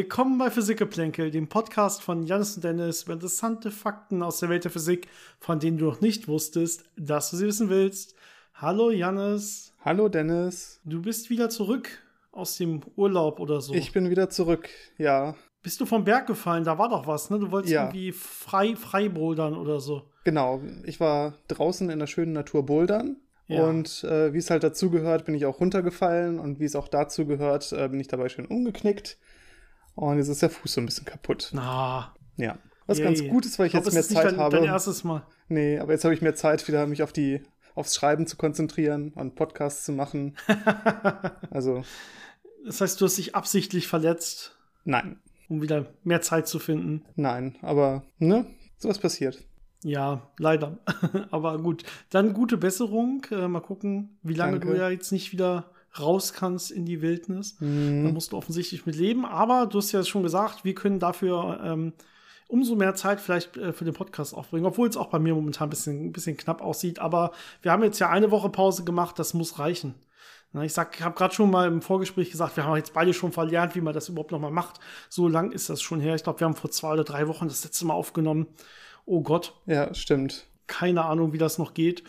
Willkommen bei Physikgeplänkel, dem Podcast von Janis und Dennis über interessante Fakten aus der Welt der Physik, von denen du noch nicht wusstest, dass du sie wissen willst. Hallo Janis. Hallo Dennis. Du bist wieder zurück aus dem Urlaub oder so. Ich bin wieder zurück, ja. Bist du vom Berg gefallen? Da war doch was, ne? Du wolltest Ja. irgendwie frei, frei bouldern oder so. Genau, ich war draußen in der schönen Natur bouldern. Ja. Und äh, wie es halt dazu gehört, bin ich auch runtergefallen. Und wie es auch dazu gehört, äh, bin ich dabei schön umgeknickt. Und jetzt ist der Fuß so ein bisschen kaputt. Na, Ja. Was yay. ganz gut ist, weil ich, glaub, jetzt mehr Zeit dein, habe. Dein erstes Mal. nee, aber jetzt habe ich mehr Zeit, wieder mich auf die, aufs Schreiben zu konzentrieren und Podcasts zu machen. also, Das heißt, du hast dich absichtlich verletzt, nein, um wieder mehr Zeit zu finden. nein. Aber, ne? Sowas passiert. Ja, leider. Aber gut. Dann gute Besserung. Äh, mal gucken, wie lange Danke. du ja jetzt nicht wieder raus kannst in die Wildnis. Da Mhm. musst du offensichtlich mit leben. Aber du hast ja schon gesagt, wir können dafür ähm, umso mehr Zeit vielleicht äh, für den Podcast aufbringen, obwohl es auch bei mir momentan ein bisschen, ein bisschen knapp aussieht. Aber wir haben jetzt ja eine Woche Pause gemacht, das muss reichen. Na, ich sag, ich habe gerade schon mal im Vorgespräch gesagt, wir haben jetzt beide schon verlernt, wie man das überhaupt noch mal macht. So lang ist das schon her. Ich glaube, wir haben vor zwei oder drei Wochen das letzte Mal aufgenommen. Oh Gott, Ja, stimmt. keine Ahnung, wie das noch geht.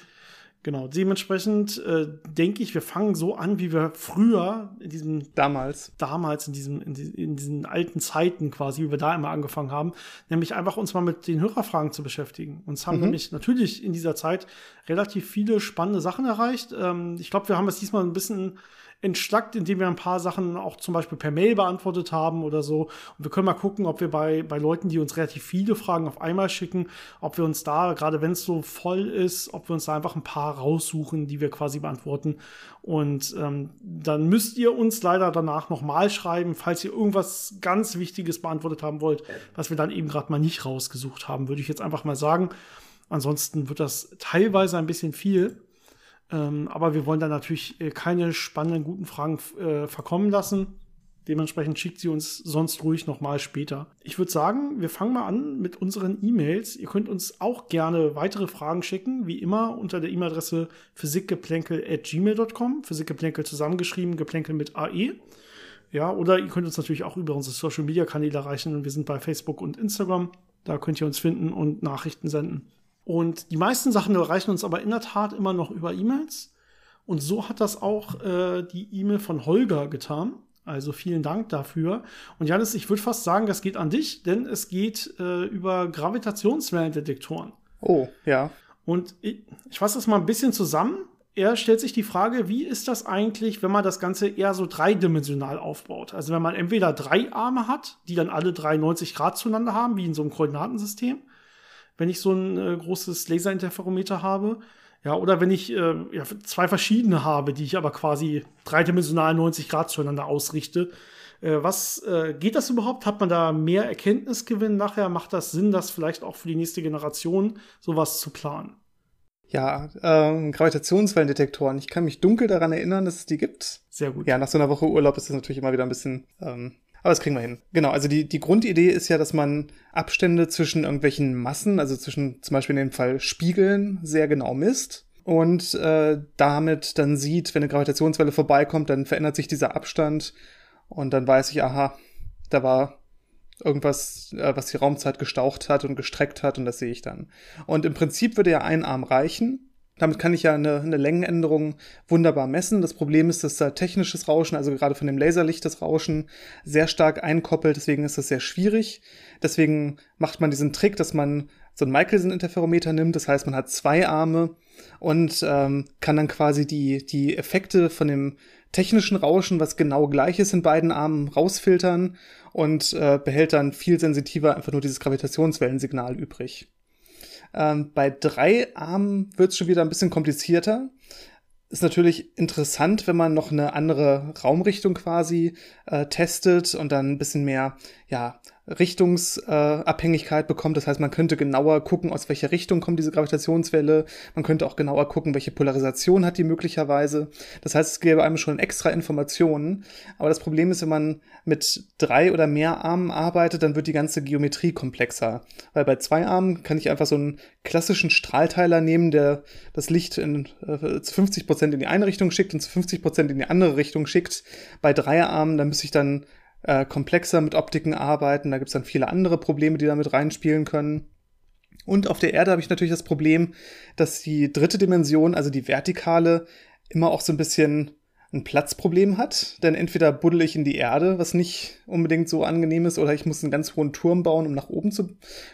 Genau, dementsprechend äh, denke ich, wir fangen so an, wie wir früher in diesem Damals. damals in diesem in, die, in diesen alten Zeiten quasi, wie wir da immer angefangen haben, nämlich einfach uns mal mit den Hörerfragen zu beschäftigen. Uns haben Mhm. nämlich natürlich in dieser Zeit relativ viele spannende Sachen erreicht. Ähm, ich glaube, wir haben es diesmal ein bisschen entschlackt, indem wir ein paar Sachen auch zum Beispiel per Mail beantwortet haben oder so. Und wir können mal gucken, ob wir bei, bei Leuten, die uns relativ viele Fragen auf einmal schicken, ob wir uns da, gerade wenn es so voll ist, ob wir uns da einfach ein paar raussuchen, die wir quasi beantworten. Und ähm, dann müsst ihr uns leider danach nochmal schreiben, falls ihr irgendwas ganz Wichtiges beantwortet haben wollt, was wir dann eben gerade mal nicht rausgesucht haben, würde ich jetzt einfach mal sagen. Ansonsten wird das teilweise ein bisschen viel. Ähm, aber wir wollen da natürlich äh, keine spannenden, guten Fragen äh, verkommen lassen. Dementsprechend schickt sie uns sonst ruhig nochmal später. Ich würde sagen, wir fangen mal an mit unseren E-Mails. Ihr könnt uns auch gerne weitere Fragen schicken, wie immer unter der E-Mail-Adresse physikgeplänkel.gmail.com. Physikgeplänkel zusammengeschrieben, geplänkel mit AE. Ja, oder ihr könnt uns natürlich auch über unsere Social Media Kanäle erreichen. Wir sind bei Facebook und Instagram. Da könnt ihr uns finden und Nachrichten senden. Und die meisten Sachen erreichen uns aber in der Tat immer noch über E-Mails. Und so hat das auch äh, die E-Mail von Holger getan. Also vielen Dank dafür. Und Janis, ich würde fast sagen, das geht an dich, denn es geht äh, über Gravitationswellendetektoren. Oh, ja. Und ich, ich fasse das mal ein bisschen zusammen. Er stellt sich die Frage, wie ist das eigentlich, wenn man das Ganze eher so dreidimensional aufbaut? Also wenn man entweder drei Arme hat, die dann alle 93 Grad zueinander haben, wie in so einem Koordinatensystem, wenn ich so ein äh, großes Laserinterferometer habe, ja, oder wenn ich äh, ja, zwei verschiedene habe, die ich aber quasi dreidimensional 90 Grad zueinander ausrichte. Äh, was äh, geht das überhaupt? Hat man da mehr Erkenntnisgewinn nachher? Macht das Sinn, das vielleicht auch für die nächste Generation sowas zu planen? Ja, ähm, Gravitationswellendetektoren. Ich kann mich dunkel daran erinnern, dass es die gibt. Sehr gut. Ja, nach so einer Woche Urlaub ist das natürlich immer wieder ein bisschen, ähm, aber das kriegen wir hin. Genau, also die, die Grundidee ist ja, dass man Abstände zwischen irgendwelchen Massen, also zwischen zum Beispiel in dem Fall Spiegeln, sehr genau misst. Und äh, damit dann sieht, wenn eine Gravitationswelle vorbeikommt, dann verändert sich dieser Abstand. Und dann weiß ich, aha, da war irgendwas, äh, was die Raumzeit gestaucht hat und gestreckt hat und das sehe ich dann. Und im Prinzip würde ja ein Arm reichen. Damit kann ich ja eine, eine Längenänderung wunderbar messen. Das Problem ist, dass da technisches Rauschen, also gerade von dem Laserlicht das Rauschen, sehr stark einkoppelt. Deswegen ist das sehr schwierig. Deswegen macht man diesen Trick, dass man so ein Michelson-Interferometer nimmt. Das heißt, man hat zwei Arme und ähm, kann dann quasi die, die Effekte von dem technischen Rauschen, was genau gleich ist in beiden Armen, rausfiltern und äh, behält dann viel sensitiver einfach nur dieses Gravitationswellensignal übrig. Ähm, bei drei Armen wird es schon wieder ein bisschen komplizierter. Ist natürlich interessant, wenn man noch eine andere Raumrichtung quasi äh, testet und dann ein bisschen mehr, ja, Richtungsabhängigkeit äh, bekommt. Das heißt, man könnte genauer gucken, aus welcher Richtung kommt diese Gravitationswelle. Man könnte auch genauer gucken, welche Polarisation hat die möglicherweise. Das heißt, es gäbe einem schon extra Informationen. Aber das Problem ist, wenn man mit drei oder mehr Armen arbeitet, dann wird die ganze Geometrie komplexer. Weil bei zwei Armen kann ich einfach so einen klassischen Strahlteiler nehmen, der das Licht in, äh, zu 50 Prozent in die eine Richtung schickt und zu 50 Prozent in die andere Richtung schickt. Bei drei Armen, da müsste ich dann äh, komplexer mit Optiken arbeiten. Da gibt's dann viele andere Probleme, die damit reinspielen können. Und auf der Erde habe ich natürlich das Problem, dass die dritte Dimension, also die vertikale, immer auch so ein bisschen ein Platzproblem hat. Denn entweder buddel ich in die Erde, was nicht unbedingt so angenehm ist, oder ich muss einen ganz hohen Turm bauen, um nach oben zu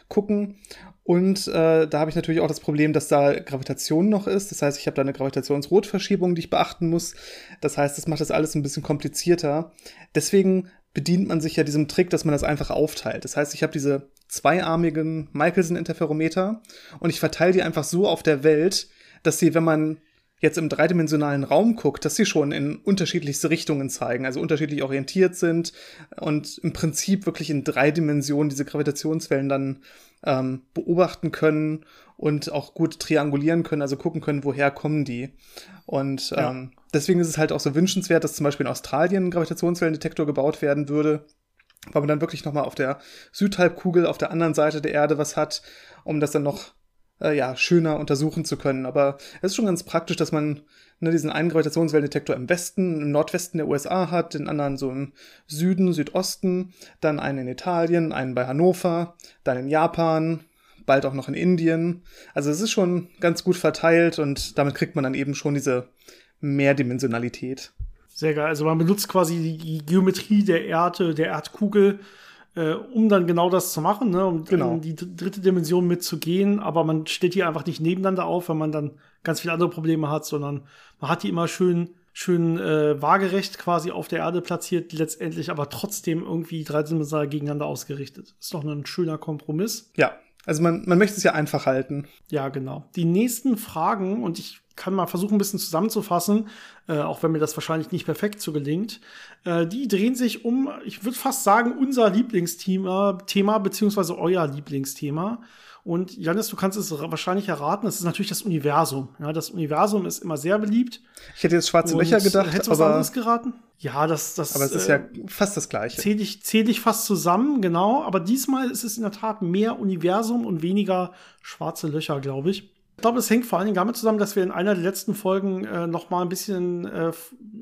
gucken. Und äh, da habe ich natürlich auch das Problem, dass da Gravitation noch ist. Das heißt, ich habe da eine Gravitationsrotverschiebung, die ich beachten muss. Das heißt, das macht das alles ein bisschen komplizierter. Deswegen bedient man sich ja diesem Trick, dass man das einfach aufteilt. Das heißt, ich habe diese zweiarmigen Michelson-Interferometer und ich verteile die einfach so auf der Welt, dass sie, wenn man jetzt im dreidimensionalen Raum guckt, dass sie schon in unterschiedlichste Richtungen zeigen, also unterschiedlich orientiert sind und im Prinzip wirklich in drei Dimensionen diese Gravitationswellen dann ähm, beobachten können und auch gut triangulieren können, also gucken können, woher kommen die. Und ja. ähm, deswegen ist es halt auch so wünschenswert, dass zum Beispiel in Australien ein Gravitationswellendetektor gebaut werden würde, weil man dann wirklich nochmal auf der Südhalbkugel auf der anderen Seite der Erde was hat, um das dann noch äh, ja, schöner untersuchen zu können. Aber es ist schon ganz praktisch, dass man ne, diesen einen Gravitationswellendetektor im Westen, im Nordwesten der USA hat, den anderen so im Süden, Südosten, dann einen in Italien, einen bei Hannover, dann in Japan, bald auch noch in Indien. Also es ist schon ganz gut verteilt und damit kriegt man dann eben schon diese Mehrdimensionalität. Sehr geil. Also man benutzt quasi die Geometrie der Erde, der Erdkugel, äh, um dann genau das zu machen, ne? um genau. in die dritte Dimension mitzugehen. Aber man steht hier einfach nicht nebeneinander auf, weil man dann ganz viele andere Probleme hat, sondern man hat die immer schön schön äh, waagerecht quasi auf der Erde platziert, letztendlich aber trotzdem irgendwie dreidimensional gegeneinander ausgerichtet. Ist doch ein schöner Kompromiss. Ja, also man, man möchte es ja einfach halten. Ja, genau. Die nächsten Fragen, und ich kann mal versuchen, ein bisschen zusammenzufassen, äh, auch wenn mir das wahrscheinlich nicht perfekt so gelingt. Äh, die drehen sich um, ich würde fast sagen, unser Lieblingsthema, Thema, beziehungsweise euer Lieblingsthema. Und Janis, du kannst es wahrscheinlich erraten, das ist natürlich das Universum. Ja, das Universum ist immer sehr beliebt. Ich hätte jetzt schwarze Löcher gedacht. Hättest du was anderes geraten? Ja, das, das. Aber es ist äh, ja fast das Gleiche. Zähle ich, zähl ich fast zusammen, genau. Aber diesmal ist es in der Tat mehr Universum und weniger schwarze Löcher, glaube ich. Ich glaube, es hängt vor allen Dingen damit zusammen, dass wir in einer der letzten Folgen äh, noch mal ein bisschen äh,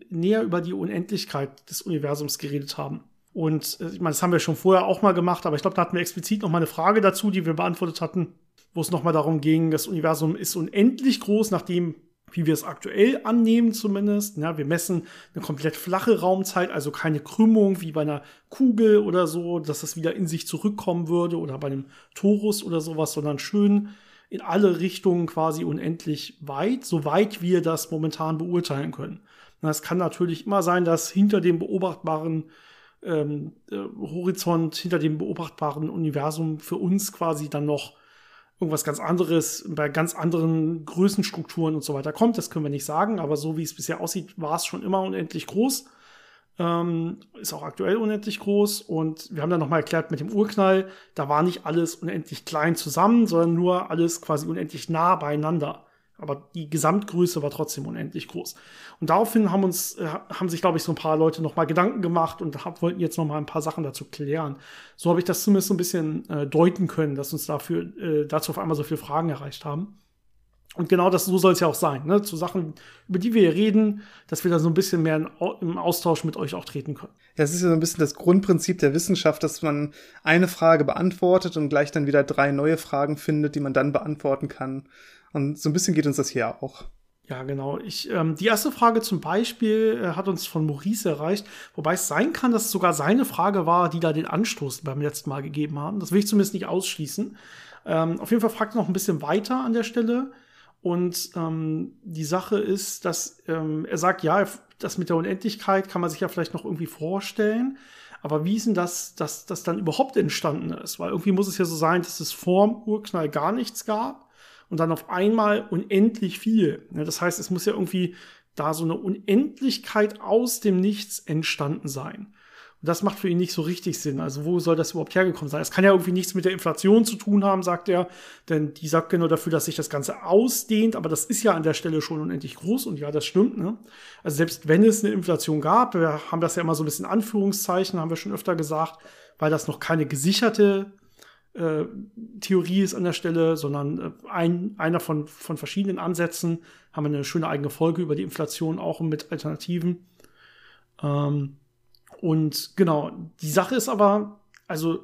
näher über die Unendlichkeit des Universums geredet haben. Und äh, ich meine, das haben wir schon vorher auch mal gemacht, aber ich glaube, da hatten wir explizit noch mal eine Frage dazu, die wir beantwortet hatten, wo es noch mal darum ging, das Universum ist unendlich groß, nachdem wie wir es aktuell annehmen zumindest. Ja, wir messen eine komplett flache Raumzeit, also keine Krümmung wie bei einer Kugel oder so, dass das wieder in sich zurückkommen würde oder bei einem Torus oder sowas, sondern schön in alle Richtungen quasi unendlich weit, so weit wir das momentan beurteilen können. Es kann natürlich immer sein, dass hinter dem beobachtbaren ähm, äh, Horizont, hinter dem beobachtbaren Universum für uns quasi dann noch irgendwas ganz anderes bei ganz anderen Größenstrukturen und so weiter kommt. Das können wir nicht sagen, aber so wie es bisher aussieht, war es schon immer unendlich groß. Ähm, ist auch aktuell unendlich groß und wir haben dann nochmal erklärt mit dem Urknall, da war nicht alles unendlich klein zusammen, sondern nur alles quasi unendlich nah beieinander. Aber die Gesamtgröße war trotzdem unendlich groß. Und daraufhin haben uns, äh, haben sich, glaube ich, so ein paar Leute nochmal Gedanken gemacht und hab, wollten jetzt nochmal ein paar Sachen dazu klären. So habe ich das zumindest so ein bisschen äh, deuten können, dass uns dafür, äh, dazu auf einmal so viele Fragen erreicht haben. Und genau das, so soll es ja auch sein, ne? Zu Sachen, über die wir hier reden, dass wir da so ein bisschen mehr im Austausch mit euch auch treten können. Ja, es ist ja so ein bisschen das Grundprinzip der Wissenschaft, dass man eine Frage beantwortet und gleich dann wieder drei neue Fragen findet, die man dann beantworten kann. Und so ein bisschen geht uns das hier auch. Ja, genau. Ich, ähm, die erste Frage zum Beispiel äh, hat uns von Maurice erreicht, wobei es sein kann, dass es sogar seine Frage war, die da den Anstoß beim letzten Mal gegeben haben. Das will ich zumindest nicht ausschließen. Ähm, auf jeden Fall fragt er noch ein bisschen weiter an der Stelle. Und ähm, die Sache ist, dass ähm, er sagt, ja, das mit der Unendlichkeit kann man sich ja vielleicht noch irgendwie vorstellen. Aber wie ist denn das, dass das dann überhaupt entstanden ist? Weil irgendwie muss es ja so sein, dass es vorm Urknall gar nichts gab und dann auf einmal unendlich viel. Das heißt, es muss ja irgendwie da so eine Unendlichkeit aus dem Nichts entstanden sein das macht für ihn nicht so richtig Sinn. Also wo soll das überhaupt hergekommen sein? Es kann ja irgendwie nichts mit der Inflation zu tun haben, sagt er, denn die sagt genau dafür, dass sich das Ganze ausdehnt, aber das ist ja an der Stelle schon unendlich groß und ja, das stimmt. Ne? Also selbst wenn es eine Inflation gab, wir haben das ja immer so ein bisschen Anführungszeichen, haben wir schon öfter gesagt, weil das noch keine gesicherte äh, Theorie ist an der Stelle, sondern äh, ein, einer von, von verschiedenen Ansätzen, haben wir eine schöne eigene Folge über die Inflation auch mit Alternativen. Ähm, Und genau, die Sache ist aber, also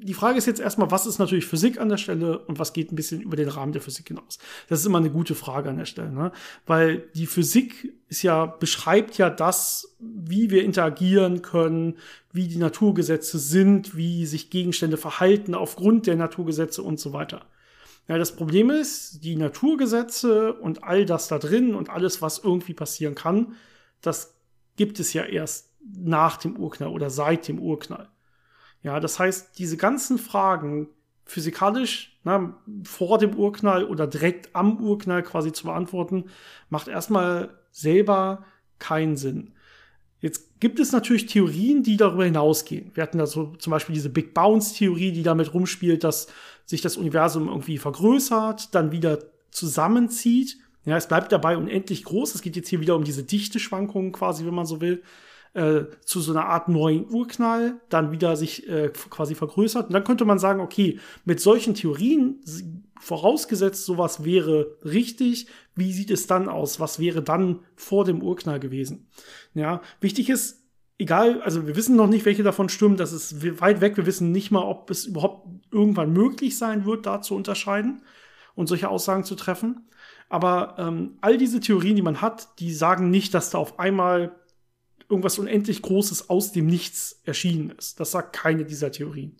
die Frage ist jetzt erstmal, was ist natürlich Physik an der Stelle und was geht ein bisschen über den Rahmen der Physik hinaus? Das ist immer eine gute Frage an der Stelle, ne? Weil die Physik ist ja, beschreibt ja das, wie wir interagieren können, wie die Naturgesetze sind, wie sich Gegenstände verhalten aufgrund der Naturgesetze und so weiter. Ja, das Problem ist, die Naturgesetze und all das da drin und alles, was irgendwie passieren kann, das gibt es ja erst nach dem Urknall oder seit dem Urknall. Ja, das heißt, diese ganzen Fragen physikalisch na, vor dem Urknall oder direkt am Urknall quasi zu beantworten, macht erstmal selber keinen Sinn. Jetzt gibt es natürlich Theorien, die darüber hinausgehen. Wir hatten da so zum Beispiel diese Big Bounce-Theorie, die damit rumspielt, dass sich das Universum irgendwie vergrößert, dann wieder zusammenzieht. Ja, es bleibt dabei unendlich groß. Es geht jetzt hier wieder um diese Dichteschwankungen quasi, wenn man so will äh, zu so einer Art neuen Urknall dann wieder sich äh, quasi vergrößert. Und dann könnte man sagen, okay, mit solchen Theorien, vorausgesetzt sowas wäre richtig, wie sieht es dann aus? Was wäre dann vor dem Urknall gewesen? Ja, wichtig ist, egal, also wir wissen noch nicht, welche davon stimmen, das ist weit weg, wir wissen nicht mal, ob es überhaupt irgendwann möglich sein wird, da zu unterscheiden und solche Aussagen zu treffen. Aber ähm, all diese Theorien, die man hat, die sagen nicht, dass da auf einmal irgendwas unendlich Großes aus dem Nichts erschienen ist. Das sagt keine dieser Theorien.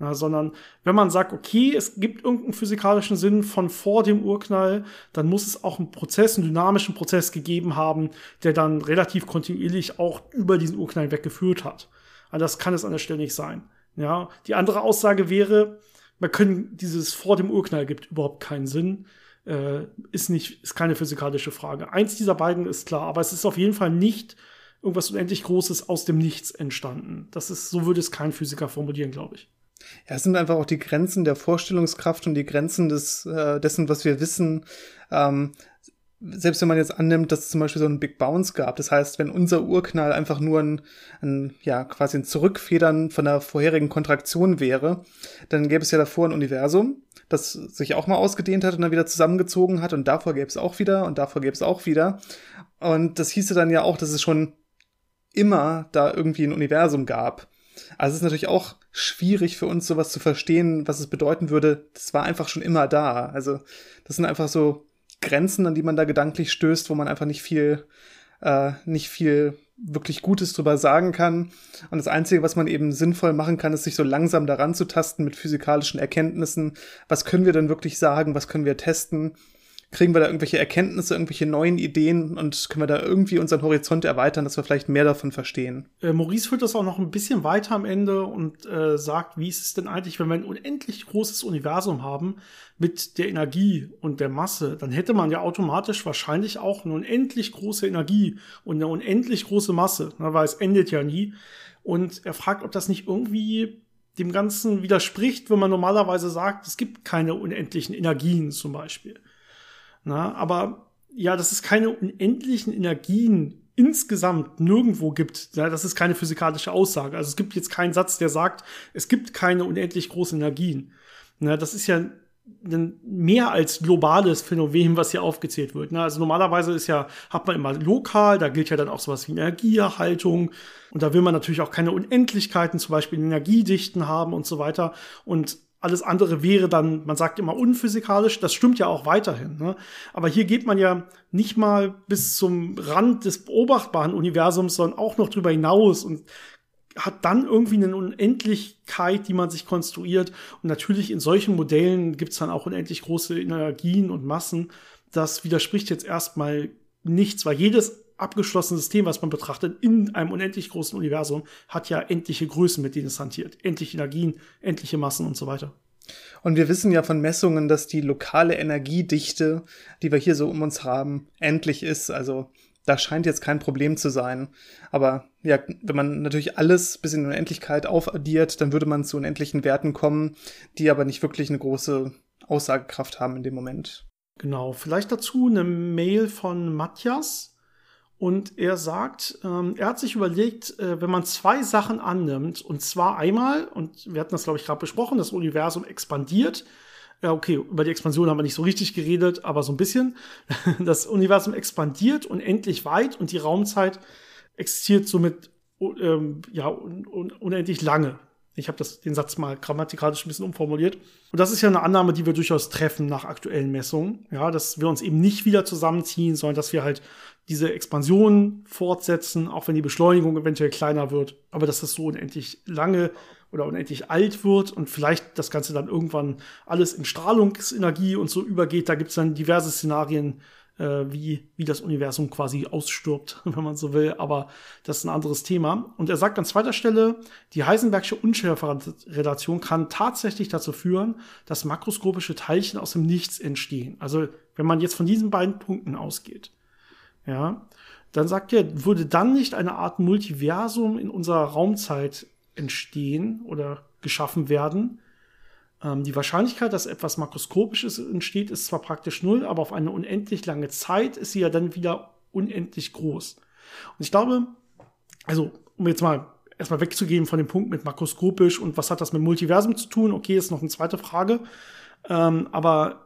Ja, sondern wenn man sagt, okay, es gibt irgendeinen physikalischen Sinn von vor dem Urknall, dann muss es auch einen Prozess, einen dynamischen Prozess gegeben haben, der dann relativ kontinuierlich auch über diesen Urknall weggeführt hat. Aber das kann es an der Stelle nicht sein. Ja, die andere Aussage wäre, man können dieses vor dem Urknall gibt überhaupt keinen Sinn. Äh, ist nicht, ist keine physikalische Frage. Eins dieser beiden ist klar, aber es ist auf jeden Fall nicht irgendwas unendlich Großes aus dem Nichts entstanden. Das ist, so würde es kein Physiker formulieren, glaube ich. Ja, es sind einfach auch die Grenzen der Vorstellungskraft und die Grenzen des, äh, dessen, was wir wissen. Ähm, selbst wenn man jetzt annimmt, dass es zum Beispiel so einen Big Bounce gab, das heißt, wenn unser Urknall einfach nur ein, ein ja, quasi ein Zurückfedern von der vorherigen Kontraktion wäre, dann gäbe es ja davor ein Universum, das sich auch mal ausgedehnt hat und dann wieder zusammengezogen hat und davor gäbe es auch wieder und davor gäbe es auch wieder. Und das hieße dann ja auch, dass es schon immer da irgendwie ein Universum gab. Also es ist natürlich auch schwierig für uns, sowas zu verstehen, was es bedeuten würde. Das war einfach schon immer da. Also das sind einfach so Grenzen, an die man da gedanklich stößt, wo man einfach nicht viel, äh, nicht viel wirklich Gutes drüber sagen kann. Und das Einzige, was man eben sinnvoll machen kann, ist sich so langsam daran zu tasten mit physikalischen Erkenntnissen. Was können wir denn wirklich sagen? Was können wir testen? Kriegen wir da irgendwelche Erkenntnisse, irgendwelche neuen Ideen und können wir da irgendwie unseren Horizont erweitern, dass wir vielleicht mehr davon verstehen. Äh, Maurice führt das auch noch ein bisschen weiter am Ende und äh, sagt, wie ist es denn eigentlich, wenn wir ein unendlich großes Universum haben mit der Energie und der Masse, dann hätte man ja automatisch wahrscheinlich auch eine unendlich große Energie und eine unendlich große Masse, ne, weil es endet ja nie. Und er fragt, ob das nicht irgendwie dem Ganzen widerspricht, wenn man normalerweise sagt, es gibt keine unendlichen Energien zum Beispiel. Na, aber ja, dass es keine unendlichen Energien insgesamt nirgendwo gibt, ja, das ist keine physikalische Aussage. Also es gibt jetzt keinen Satz, der sagt, es gibt keine unendlich großen Energien. Na, das ist ja ein mehr als globales Phänomen, was hier aufgezählt wird. Also normalerweise ist ja, hat man immer lokal, da gilt ja dann auch sowas wie Energieerhaltung und da will man natürlich auch keine Unendlichkeiten, zum Beispiel Energiedichten haben und so weiter. Und alles andere wäre dann, man sagt immer unphysikalisch, das stimmt ja auch weiterhin. Ne? Aber hier geht man ja nicht mal bis zum Rand des beobachtbaren Universums, sondern auch noch drüber hinaus und hat dann irgendwie eine Unendlichkeit, die man sich konstruiert. Und natürlich in solchen Modellen gibt es dann auch unendlich große Energien und Massen. Das widerspricht jetzt erstmal nichts, weil jedes abgeschlossene System, was man betrachtet, in einem unendlich großen Universum, hat ja endliche Größen, mit denen es hantiert. Endliche Energien, endliche Massen und so weiter. Und wir wissen ja von Messungen, dass die lokale Energiedichte, die wir hier so um uns haben, endlich ist. Also da scheint jetzt kein Problem zu sein. Aber ja, wenn man natürlich alles bis in Unendlichkeit aufaddiert, dann würde man zu unendlichen Werten kommen, die aber nicht wirklich eine große Aussagekraft haben in dem Moment. Genau, vielleicht dazu eine Mail von Matthias. Und er sagt, ähm, er hat sich überlegt, äh, wenn man zwei Sachen annimmt, und zwar einmal, und wir hatten das, glaube ich, gerade besprochen, das Universum expandiert. Ja, okay, über die Expansion haben wir nicht so richtig geredet, aber so ein bisschen. Das Universum expandiert unendlich weit und die Raumzeit existiert somit ähm, ja, un, un, unendlich lange. Ich habe den Satz mal grammatikalisch ein bisschen umformuliert. Und das ist ja eine Annahme, die wir durchaus treffen nach aktuellen Messungen. Ja, dass wir uns eben nicht wieder zusammenziehen, sondern dass wir halt diese Expansion fortsetzen, auch wenn die Beschleunigung eventuell kleiner wird. Aber dass das so unendlich lange oder unendlich alt wird und vielleicht das Ganze dann irgendwann alles in Strahlungsenergie und so übergeht. Da gibt es dann diverse Szenarien, äh, wie, wie das Universum quasi ausstirbt, wenn man so will. Aber das ist ein anderes Thema. Und er sagt an zweiter Stelle, die Heisenbergsche Unschärferelation kann tatsächlich dazu führen, dass makroskopische Teilchen aus dem Nichts entstehen. Also wenn man jetzt von diesen beiden Punkten ausgeht, ja, dann sagt er, würde dann nicht eine Art Multiversum in unserer Raumzeit entstehen oder geschaffen werden, ähm, die Wahrscheinlichkeit, dass etwas Makroskopisches entsteht, ist zwar praktisch null, aber auf eine unendlich lange Zeit ist sie ja dann wieder unendlich groß. Und ich glaube, also um jetzt mal erstmal wegzugehen von dem Punkt mit makroskopisch und was hat das mit Multiversum zu tun, okay, ist noch eine zweite Frage. Ähm, aber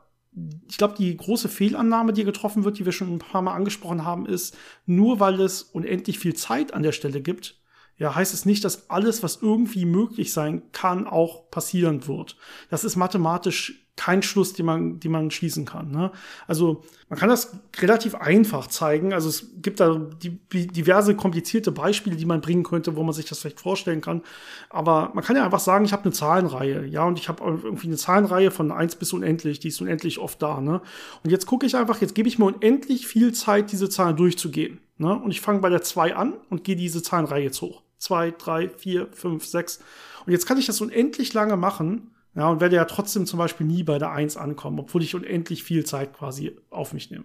ich glaube, die große Fehlannahme, die getroffen wird, die wir schon ein paar Mal angesprochen haben, ist, nur weil es unendlich viel Zeit an der Stelle gibt, ja, heißt es nicht, dass alles, was irgendwie möglich sein kann, auch passieren wird. Das ist mathematisch kein Schluss, den man, den man schließen kann. Ne? Also man kann das relativ einfach zeigen. Also es gibt da die, diverse komplizierte Beispiele, die man bringen könnte, wo man sich das vielleicht vorstellen kann. Aber man kann ja einfach sagen, ich habe eine Zahlenreihe, ja, und ich habe irgendwie eine Zahlenreihe von eins bis unendlich, die ist unendlich oft da. Ne? Und jetzt gucke ich einfach, jetzt gebe ich mir unendlich viel Zeit, diese Zahlen durchzugehen. Ne? Und ich fange bei der 2 an und gehe diese Zahlenreihe jetzt hoch zwei, drei, vier, fünf, sechs. Und jetzt kann ich das unendlich lange machen. Ja, und werde ja trotzdem zum Beispiel nie bei der Eins ankommen, obwohl ich unendlich viel Zeit quasi auf mich nehme.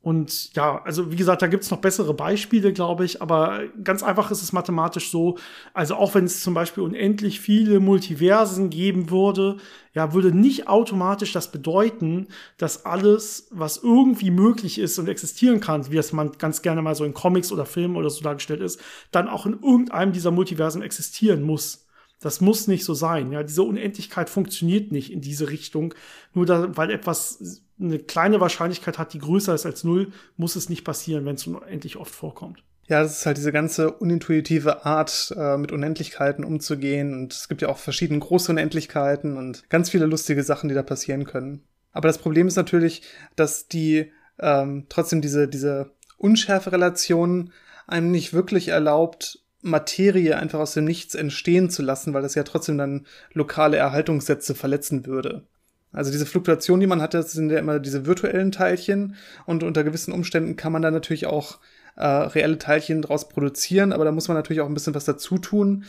Und ja, also wie gesagt, da gibt's noch bessere Beispiele, glaube ich, aber ganz einfach ist es mathematisch so, also auch wenn es zum Beispiel unendlich viele Multiversen geben würde, ja, würde nicht automatisch das bedeuten, dass alles, was irgendwie möglich ist und existieren kann, wie es man ganz gerne mal so in Comics oder Filmen oder so dargestellt ist, dann auch in irgendeinem dieser Multiversen existieren muss. Das muss nicht so sein. Ja, diese Unendlichkeit funktioniert nicht in diese Richtung. Nur da, weil etwas eine kleine Wahrscheinlichkeit hat, die größer ist als null, muss es nicht passieren, wenn es unendlich oft vorkommt. Ja, das ist halt diese ganze unintuitive Art, äh, mit Unendlichkeiten umzugehen. Und es gibt ja auch verschiedene große Unendlichkeiten und ganz viele lustige Sachen, die da passieren können. Aber das Problem ist natürlich, dass die ähm, trotzdem diese, diese Unschärfe-Relation einem nicht wirklich erlaubt, Materie einfach aus dem Nichts entstehen zu lassen, weil das ja trotzdem dann lokale Erhaltungssätze verletzen würde. Also diese Fluktuation, die man hat, das sind ja immer diese virtuellen Teilchen und unter gewissen Umständen kann man da natürlich auch äh, reelle Teilchen draus produzieren, aber da muss man natürlich auch ein bisschen was dazu tun.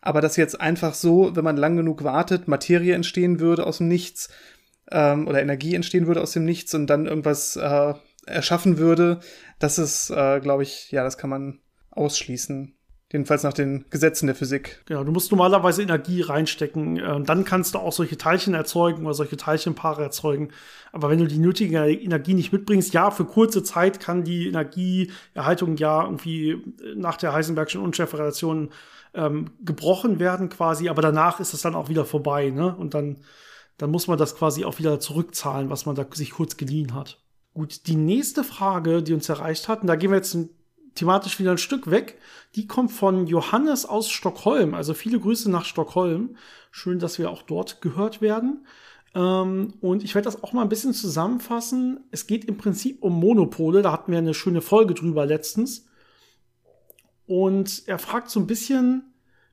Aber dass jetzt einfach so, wenn man lang genug wartet, Materie entstehen würde aus dem Nichts ähm, oder Energie entstehen würde aus dem Nichts und dann irgendwas äh, erschaffen würde, das ist, äh, glaube ich, ja, das kann man ausschließen. Jedenfalls nach den Gesetzen der Physik. Genau, du musst normalerweise Energie reinstecken. Äh, dann kannst du auch solche Teilchen erzeugen oder solche Teilchenpaare erzeugen. Aber wenn du die nötige Energie nicht mitbringst, ja, für kurze Zeit kann die Energieerhaltung ja irgendwie nach der Heisenbergschen Unschärferelation ähm, gebrochen werden quasi. Aber danach ist es dann auch wieder vorbei. Ne? Und dann, dann muss man das quasi auch wieder zurückzahlen, was man da sich kurz geliehen hat. Gut, die nächste Frage, die uns erreicht hat, und da gehen wir jetzt ein thematisch wieder ein Stück weg. Die kommt von Johannes aus Stockholm. Also viele Grüße nach Stockholm. Schön, dass wir auch dort gehört werden. Ähm, und ich werde das auch mal ein bisschen zusammenfassen. Es geht im Prinzip um Monopole. Da hatten wir eine schöne Folge drüber letztens. Und er fragt so ein bisschen,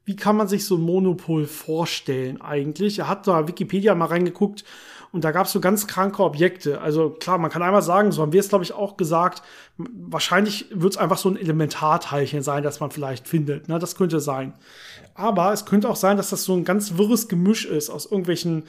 wie kann man sich so ein Monopol vorstellen eigentlich? Er hat da Wikipedia mal reingeguckt und da gab es so ganz kranke Objekte. Also klar, man kann einmal sagen, so haben wir es, glaube ich, auch gesagt, wahrscheinlich wird es einfach so ein Elementarteilchen sein, das man vielleicht findet. Ne? Das könnte sein. Aber es könnte auch sein, dass das so ein ganz wirres Gemisch ist aus irgendwelchen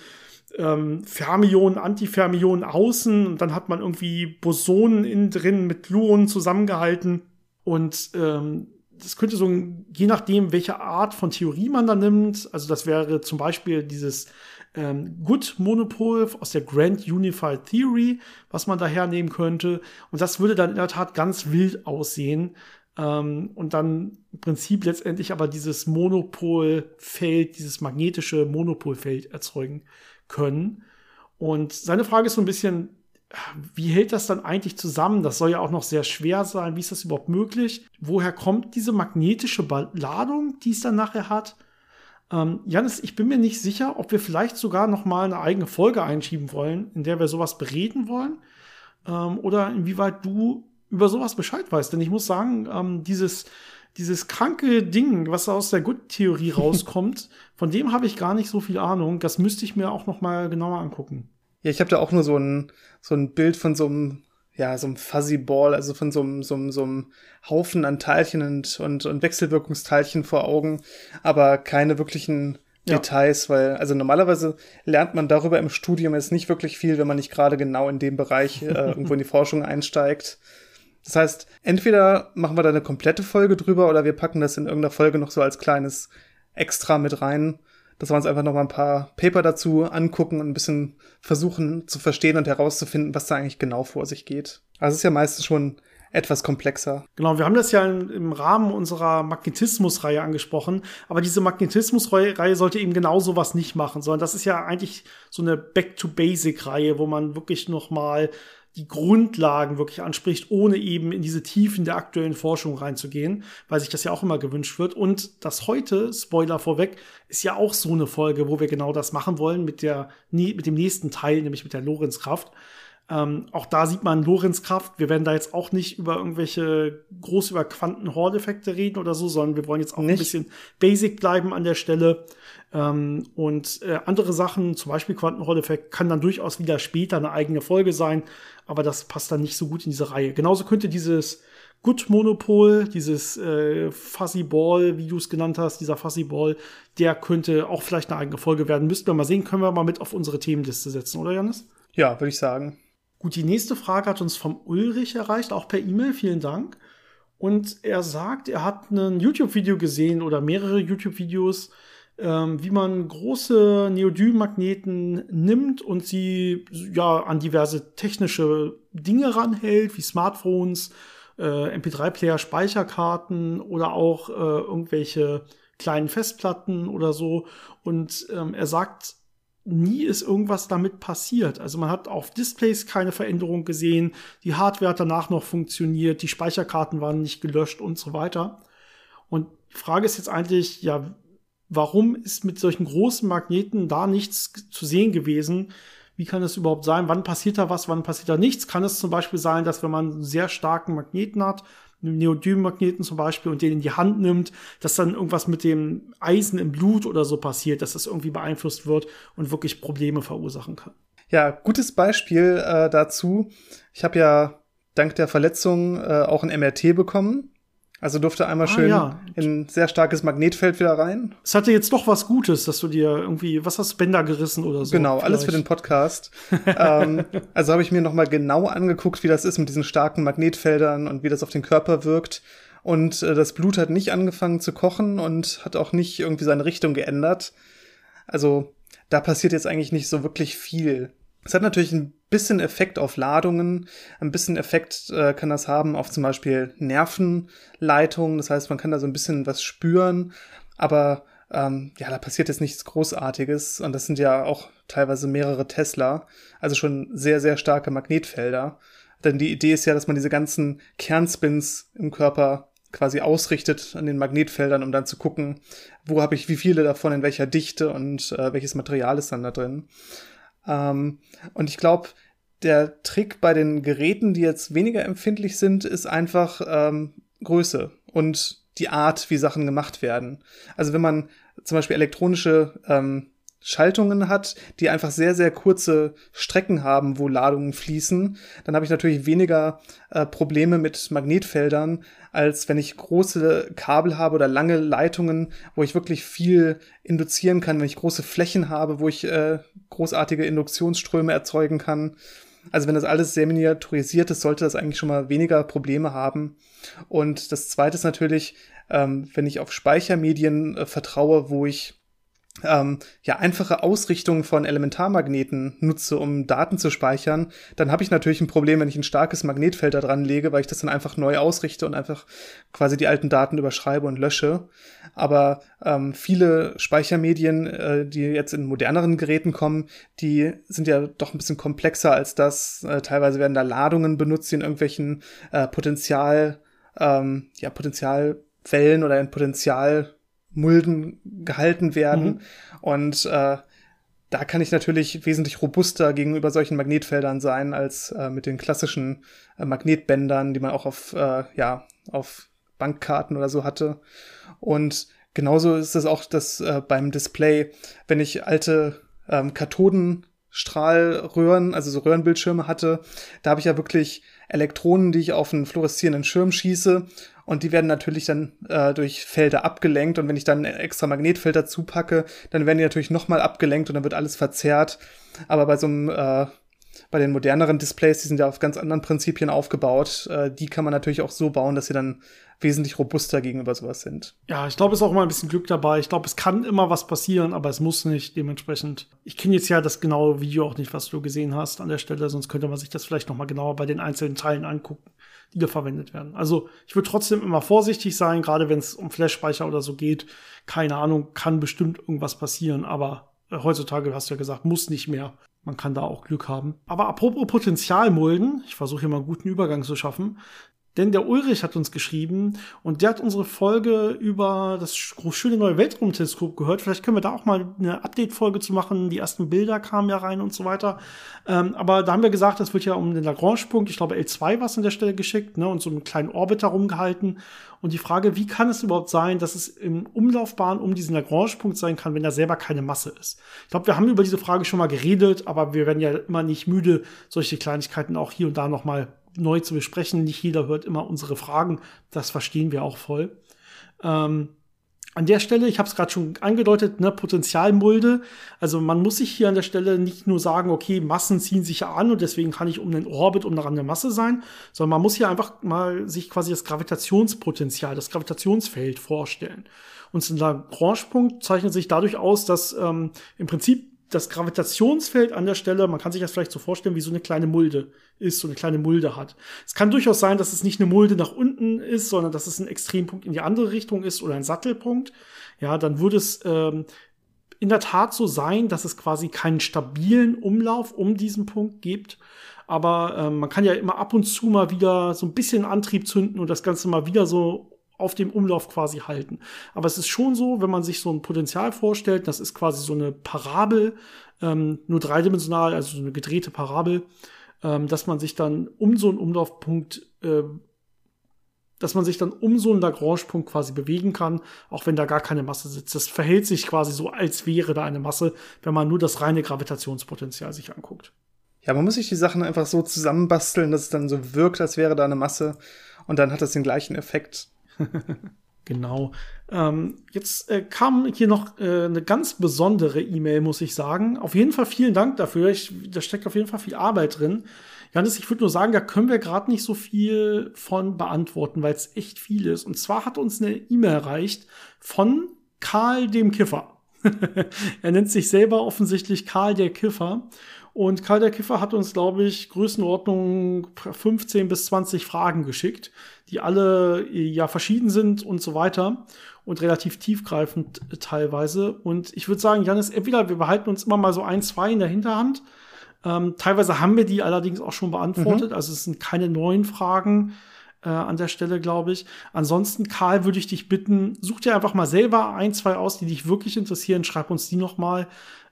ähm, Fermionen, Antifermionen außen und dann hat man irgendwie Bosonen innen drin mit Gluonen zusammengehalten und ähm, das könnte so, je nachdem, welche Art von Theorie man da nimmt, also das wäre zum Beispiel dieses ähm, Good-Monopol aus der Grand Unified Theory, was man da hernehmen könnte. Und das würde dann in der Tat ganz wild aussehen. Ähm, und dann im Prinzip letztendlich aber dieses Monopolfeld, dieses magnetische Monopolfeld erzeugen können. Und seine Frage ist so ein bisschen, wie hält das dann eigentlich zusammen? Das soll ja auch noch sehr schwer sein. Wie ist das überhaupt möglich? Woher kommt diese magnetische Ladung, die es dann nachher hat? Ähm, Janis, ich bin mir nicht sicher, ob wir vielleicht sogar noch mal eine eigene Folge einschieben wollen, in der wir sowas bereden wollen, ähm, oder inwieweit du über sowas Bescheid weißt. Denn ich muss sagen, ähm, dieses dieses kranke Ding, was aus der Good-Theorie rauskommt, von dem habe ich gar nicht so viel Ahnung. Das müsste ich mir auch noch mal genauer angucken. Ja, ich habe da auch nur so ein, so ein Bild von so einem, ja, so einem Fuzzy Ball, also von so einem, so einem, so einem Haufen an Teilchen und, und, und Wechselwirkungsteilchen vor Augen, aber keine wirklichen ja. Details, weil, also normalerweise lernt man darüber im Studium jetzt nicht wirklich viel, wenn man nicht gerade genau in dem Bereich äh, irgendwo in die Forschung einsteigt. Das heißt, entweder machen wir da eine komplette Folge drüber oder wir packen das in irgendeiner Folge noch so als kleines Extra mit rein, dass wir uns einfach noch mal ein paar Paper dazu angucken und ein bisschen versuchen zu verstehen und herauszufinden, was da eigentlich genau vor sich geht. Also es ist ja meistens schon etwas komplexer. Genau, wir haben das ja im, Rahmen unserer Magnetismus-Reihe angesprochen, aber diese Magnetismus-Reihe sollte eben genau sowas nicht machen, sondern das ist ja eigentlich so eine Back-to-Basic-Reihe, wo man wirklich noch mal die Grundlagen wirklich anspricht, ohne eben in diese Tiefen der aktuellen Forschung reinzugehen, weil sich das ja auch immer gewünscht wird. Und das heute, Spoiler vorweg, ist ja auch so eine Folge, wo wir genau das machen wollen mit der, mit dem nächsten Teil, nämlich mit der Lorenzkraft. Ähm, auch da sieht man Lorenzkraft. Wir werden da jetzt auch nicht über irgendwelche groß über Quanten-Hall-Effekte reden oder so, sondern wir wollen jetzt auch nicht. ein bisschen basic bleiben an der Stelle. Ähm, und äh, andere Sachen, zum Beispiel Quantenhall-Effekt, kann dann durchaus wieder später eine eigene Folge sein, aber das passt dann nicht so gut in diese Reihe. Genauso könnte dieses Good Monopol, dieses äh, Fuzzy Ball, wie du es genannt hast, dieser Fuzzy Ball, der könnte auch vielleicht eine eigene Folge werden. Müssten wir mal sehen, können wir mal mit auf unsere Themenliste setzen, oder Janis? Ja, würde ich sagen. Gut, die nächste Frage hat uns vom Ulrich erreicht, auch per E-Mail. Vielen Dank. Und er sagt, er hat ein YouTube-Video gesehen oder mehrere YouTube-Videos ähm, wie man große Neodym-Magneten nimmt und sie ja an diverse technische Dinge ranhält, wie Smartphones, äh, MP3-Player, Speicherkarten oder auch äh, irgendwelche kleinen Festplatten oder so. Und ähm, er sagt, nie ist irgendwas damit passiert. Also man hat auf Displays keine Veränderung gesehen, die Hardware hat danach noch funktioniert, die Speicherkarten waren nicht gelöscht und so weiter. Und die Frage ist jetzt eigentlich, ja, warum ist mit solchen großen Magneten da nichts zu sehen gewesen? Wie kann das überhaupt sein? Wann passiert da was? Wann passiert da nichts? Kann es zum Beispiel sein, dass wenn man einen sehr starken Magneten hat, einen Neodym-Magneten zum Beispiel, und den in die Hand nimmt, dass dann irgendwas mit dem Eisen im Blut oder so passiert, dass das irgendwie beeinflusst wird und wirklich Probleme verursachen kann? Ja, gutes Beispiel äh, dazu. Ich habe ja dank der Verletzung äh, auch ein MRT bekommen also durfte einmal ah, schön ja. in ein sehr starkes Magnetfeld wieder rein. Es hatte jetzt doch was Gutes, dass du dir irgendwie, was hast Bänder gerissen oder so. Genau, vielleicht. alles für den Podcast. ähm, also habe ich mir nochmal genau angeguckt, wie das ist mit diesen starken Magnetfeldern und wie das auf den Körper wirkt. Und äh, das Blut hat nicht angefangen zu kochen und hat auch nicht irgendwie seine Richtung geändert. Also da passiert jetzt eigentlich nicht so wirklich viel. Es hat natürlich ein bisschen Effekt auf Ladungen, ein bisschen Effekt äh, kann das haben auf zum Beispiel Nervenleitungen. Das heißt, man kann da so ein bisschen was spüren, aber ähm, ja, da passiert jetzt nichts Großartiges und das sind ja auch teilweise mehrere Tesla, also schon sehr, sehr starke Magnetfelder. Denn die Idee ist ja, dass man diese ganzen Kernspins im Körper quasi ausrichtet an den Magnetfeldern, um dann zu gucken, wo habe ich wie viele davon, in welcher Dichte und äh, welches Material ist dann da drin. Ähm, und ich glaube, der Trick bei den Geräten, die jetzt weniger empfindlich sind, ist einfach ähm, Größe und die Art, wie Sachen gemacht werden. Also wenn man zum Beispiel elektronische ähm, Schaltungen hat, die einfach sehr, sehr kurze Strecken haben, wo Ladungen fließen, dann habe ich natürlich weniger äh, Probleme mit Magnetfeldern, als wenn ich große Kabel habe oder lange Leitungen, wo ich wirklich viel induzieren kann, wenn ich große Flächen habe, wo ich äh, großartige Induktionsströme erzeugen kann. Also wenn das alles sehr miniaturisiert ist, sollte das eigentlich schon mal weniger Probleme haben. Und das Zweite ist natürlich, ähm, wenn ich auf Speichermedien äh, vertraue, wo ich ähm, ja einfache Ausrichtung von Elementarmagneten nutze, um Daten zu speichern, dann habe ich natürlich ein Problem, wenn ich ein starkes Magnetfeld da dran lege, weil ich das dann einfach neu ausrichte und einfach quasi die alten Daten überschreibe und lösche. Aber ähm, viele Speichermedien, äh, die jetzt in moderneren Geräten kommen, die sind ja doch ein bisschen komplexer als das. Äh, teilweise werden da Ladungen benutzt, die in irgendwelchen äh, Potenzial, ähm, ja, Potenzialwellen oder in Potenzial Mulden gehalten werden. Mhm. Und äh, da kann ich natürlich wesentlich robuster gegenüber solchen Magnetfeldern sein als äh, mit den klassischen äh, Magnetbändern, die man auch auf, äh, ja, auf Bankkarten oder so hatte. Und genauso ist es auch das äh, beim Display, wenn ich alte ähm, Kathodenstrahlröhren, also so Röhrenbildschirme hatte, da habe ich ja wirklich Elektronen, die ich auf einen fluoreszierenden Schirm schieße und die werden natürlich dann äh, durch Felder abgelenkt und wenn ich dann extra Magnetfeld dazu packe, dann werden die natürlich nochmal abgelenkt und dann wird alles verzerrt. Aber bei so einem äh, bei den moderneren Displays, die sind ja auf ganz anderen Prinzipien aufgebaut, äh, die kann man natürlich auch so bauen, dass sie dann wesentlich robuster gegenüber sowas sind. Ja, ich glaube, es ist auch immer ein bisschen Glück dabei. Ich glaube, es kann immer was passieren, aber es muss nicht. Dementsprechend. Ich kenne jetzt ja das genaue Video auch nicht, was du gesehen hast an der Stelle, sonst könnte man sich das vielleicht noch mal genauer bei den einzelnen Teilen angucken die da verwendet werden. Also ich würde trotzdem immer vorsichtig sein, gerade wenn es um Flash-Speicher oder so geht. Keine Ahnung, kann bestimmt irgendwas passieren, aber äh, heutzutage hast du ja gesagt, muss nicht mehr. Man kann da auch Glück haben. Aber apropos Potenzialmulden, ich versuche hier mal einen guten Übergang zu schaffen. Denn der Ulrich hat uns geschrieben und der hat unsere Folge über das schöne neue Weltraumteleskop gehört. Vielleicht können wir da auch mal eine Update-Folge zu machen. Die ersten Bilder kamen ja rein und so weiter. Ähm, aber da haben wir gesagt, das wird ja um den Lagrange-Punkt, ich glaube L2 war es an der Stelle geschickt, ne, und so einen kleinen Orbit herumgehalten. Und die Frage, wie kann es überhaupt sein, dass es im Umlaufbahn um diesen Lagrange-Punkt sein kann, wenn da selber keine Masse ist? Ich glaube, wir haben über diese Frage schon mal geredet, aber wir werden ja immer nicht müde, solche Kleinigkeiten auch hier und da noch mal neu zu besprechen. Nicht jeder hört immer unsere Fragen. Das verstehen wir auch voll. Ähm, an der Stelle, ich habe es gerade schon angedeutet, ne, Potenzialmulde. Also man muss sich hier an der Stelle nicht nur sagen, okay, Massen ziehen sich ja an und deswegen kann ich um den Orbit um daran eine Masse sein, sondern man muss hier einfach mal sich quasi das Gravitationspotenzial, das Gravitationsfeld vorstellen. Und ein Lagrange-Punkt zeichnet sich dadurch aus, dass ähm, im Prinzip das Gravitationsfeld an der Stelle, man kann sich das vielleicht so vorstellen, wie so eine kleine Mulde ist, so eine kleine Mulde hat. Es kann durchaus sein, dass es nicht eine Mulde nach unten ist, sondern dass es ein Extrempunkt in die andere Richtung ist oder ein Sattelpunkt. Ja, dann würde es ähm, in der Tat so sein, dass es quasi keinen stabilen Umlauf um diesen Punkt gibt. Aber ähm, man kann ja immer ab und zu mal wieder so ein bisschen Antrieb zünden und das Ganze mal wieder so auf dem Umlauf quasi halten. Aber es ist schon so, wenn man sich so ein Potenzial vorstellt, das ist quasi so eine Parabel, ähm, nur dreidimensional, also so eine gedrehte Parabel, ähm, dass man sich dann um so einen Umlaufpunkt, äh, dass man sich dann um so einen Lagrange-Punkt quasi bewegen kann, auch wenn da gar keine Masse sitzt. Das verhält sich quasi so, als wäre da eine Masse, wenn man nur das reine Gravitationspotenzial sich anguckt. Ja, man muss sich die Sachen einfach so zusammenbasteln, dass es dann so wirkt, als wäre da eine Masse und dann hat das den gleichen Effekt. genau. Ähm, jetzt äh, kam hier noch äh, eine ganz besondere E-Mail, muss ich sagen. Auf jeden Fall vielen Dank dafür. Ich, da steckt auf jeden Fall viel Arbeit drin. Janis, ich würde nur sagen, da können wir gerade nicht so viel von beantworten, weil es echt viel ist. Und zwar hat uns eine E-Mail erreicht von Karl dem Kiffer. er nennt sich selber offensichtlich Karl der Kiffer. Und Karl der Kiffer hat uns, glaube ich, Größenordnung 15 bis 20 Fragen geschickt, die alle ja verschieden sind und so weiter und relativ tiefgreifend teilweise. Und ich würde sagen, Janis, entweder wir behalten uns immer mal so ein, zwei in der Hinterhand. Ähm, teilweise haben wir die allerdings auch schon beantwortet. Mhm. Also es sind keine neuen Fragen äh, an der Stelle, glaube ich. Ansonsten, Karl, würde ich dich bitten, such dir einfach mal selber ein, zwei aus, die dich wirklich interessieren. Schreib uns die noch mal.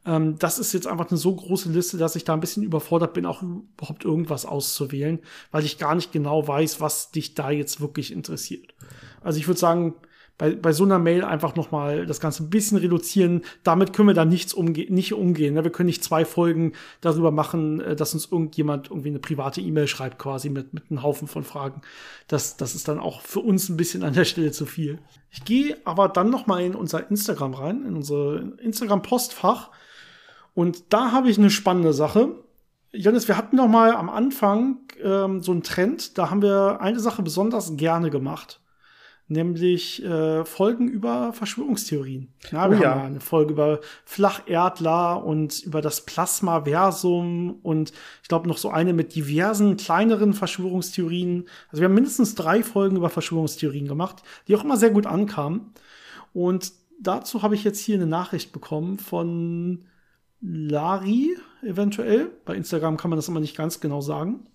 Ähm, das ist jetzt einfach eine so große Liste, dass ich da ein bisschen überfordert bin, auch überhaupt irgendwas auszuwählen, weil ich gar nicht genau weiß, was dich da jetzt wirklich interessiert. Also ich würde sagen, bei, bei so einer Mail einfach noch mal das Ganze ein bisschen reduzieren. Damit können wir da nichts umge nicht umgehen. Ne? Wir können nicht zwei Folgen darüber machen, äh, dass uns irgendjemand irgendwie eine private E-Mail schreibt, quasi mit, mit einem Haufen von Fragen. Das, das ist dann auch für uns ein bisschen an der Stelle zu viel. Ich gehe aber dann noch mal in unser Instagram rein, in unser Instagram-Postfach und da habe ich eine spannende Sache. Jonas, wir hatten noch mal am Anfang ähm, so einen Trend, da haben wir eine Sache besonders gerne gemacht. nämlich äh, Folgen über Verschwörungstheorien. Ja, Oh wir ja. haben ja eine Folge über Flacherdler und über das Plasmaversum und ich glaube noch so eine mit diversen kleineren Verschwörungstheorien. Also wir haben mindestens drei Folgen über Verschwörungstheorien gemacht, die auch immer sehr gut ankamen. Und dazu habe ich jetzt hier eine Nachricht bekommen von Lari, eventuell. Bei Instagram kann man das immer nicht ganz genau sagen.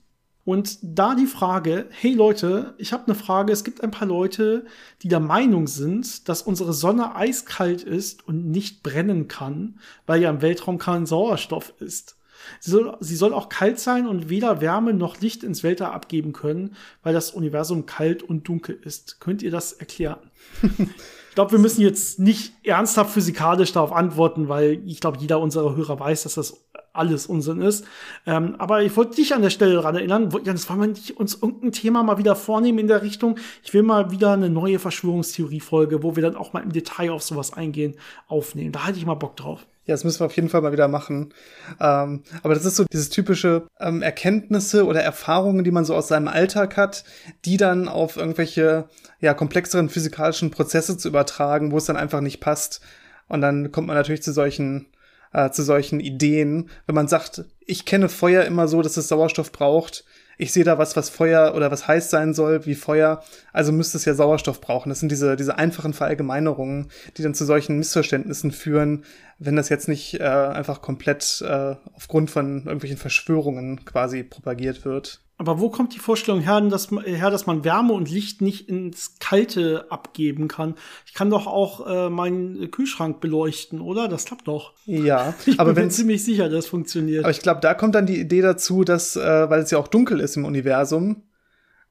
Und da die Frage, hey Leute, ich habe eine Frage, es gibt ein paar Leute, die der Meinung sind, dass unsere Sonne eiskalt ist und nicht brennen kann, weil ja im Weltraum kein Sauerstoff ist. Sie soll, sie soll auch kalt sein und weder Wärme noch Licht ins Weltall abgeben können, weil das Universum kalt und dunkel ist. Könnt ihr das erklären? Ich glaube, wir müssen jetzt nicht ernsthaft physikalisch darauf antworten, weil ich glaube, jeder unserer Hörer weiß, dass das alles Unsinn ist. Ähm, aber ich wollte dich an der Stelle daran erinnern, Janis, wollen wir nicht uns irgendein Thema mal wieder vornehmen in der Richtung? Ich will mal wieder eine neue Verschwörungstheorie-Folge, wo wir dann auch mal im Detail auf sowas eingehen, aufnehmen. Da hätte ich mal Bock drauf. Ja, das müssen wir auf jeden Fall mal wieder machen. Ähm, aber das ist so dieses typische ähm, Erkenntnisse oder Erfahrungen, die man so aus seinem Alltag hat, die dann auf irgendwelche ja, komplexeren physikalischen Prozesse zu übertragen, wo es dann einfach nicht passt. Und dann kommt man natürlich zu solchen äh, zu solchen Ideen, wenn man sagt, ich kenne Feuer immer so, dass es Sauerstoff braucht. Ich sehe da was, was Feuer oder was heiß sein soll, wie Feuer. Also müsste es ja Sauerstoff brauchen. Das sind diese, diese einfachen Verallgemeinerungen, die dann zu solchen Missverständnissen führen, wenn das jetzt nicht äh, einfach komplett äh, aufgrund von irgendwelchen Verschwörungen quasi propagiert wird. Aber wo kommt die Vorstellung her, dass, man- her, dass man Wärme und Licht nicht ins Kalte abgeben kann? Ich kann doch auch äh, meinen Kühlschrank beleuchten, oder? Das klappt doch. Ja, Ich aber bin mir wenn ziemlich sicher, dass funktioniert. Aber ich glaube, da kommt dann die Idee dazu, dass, äh, weil es ja auch dunkel ist im Universum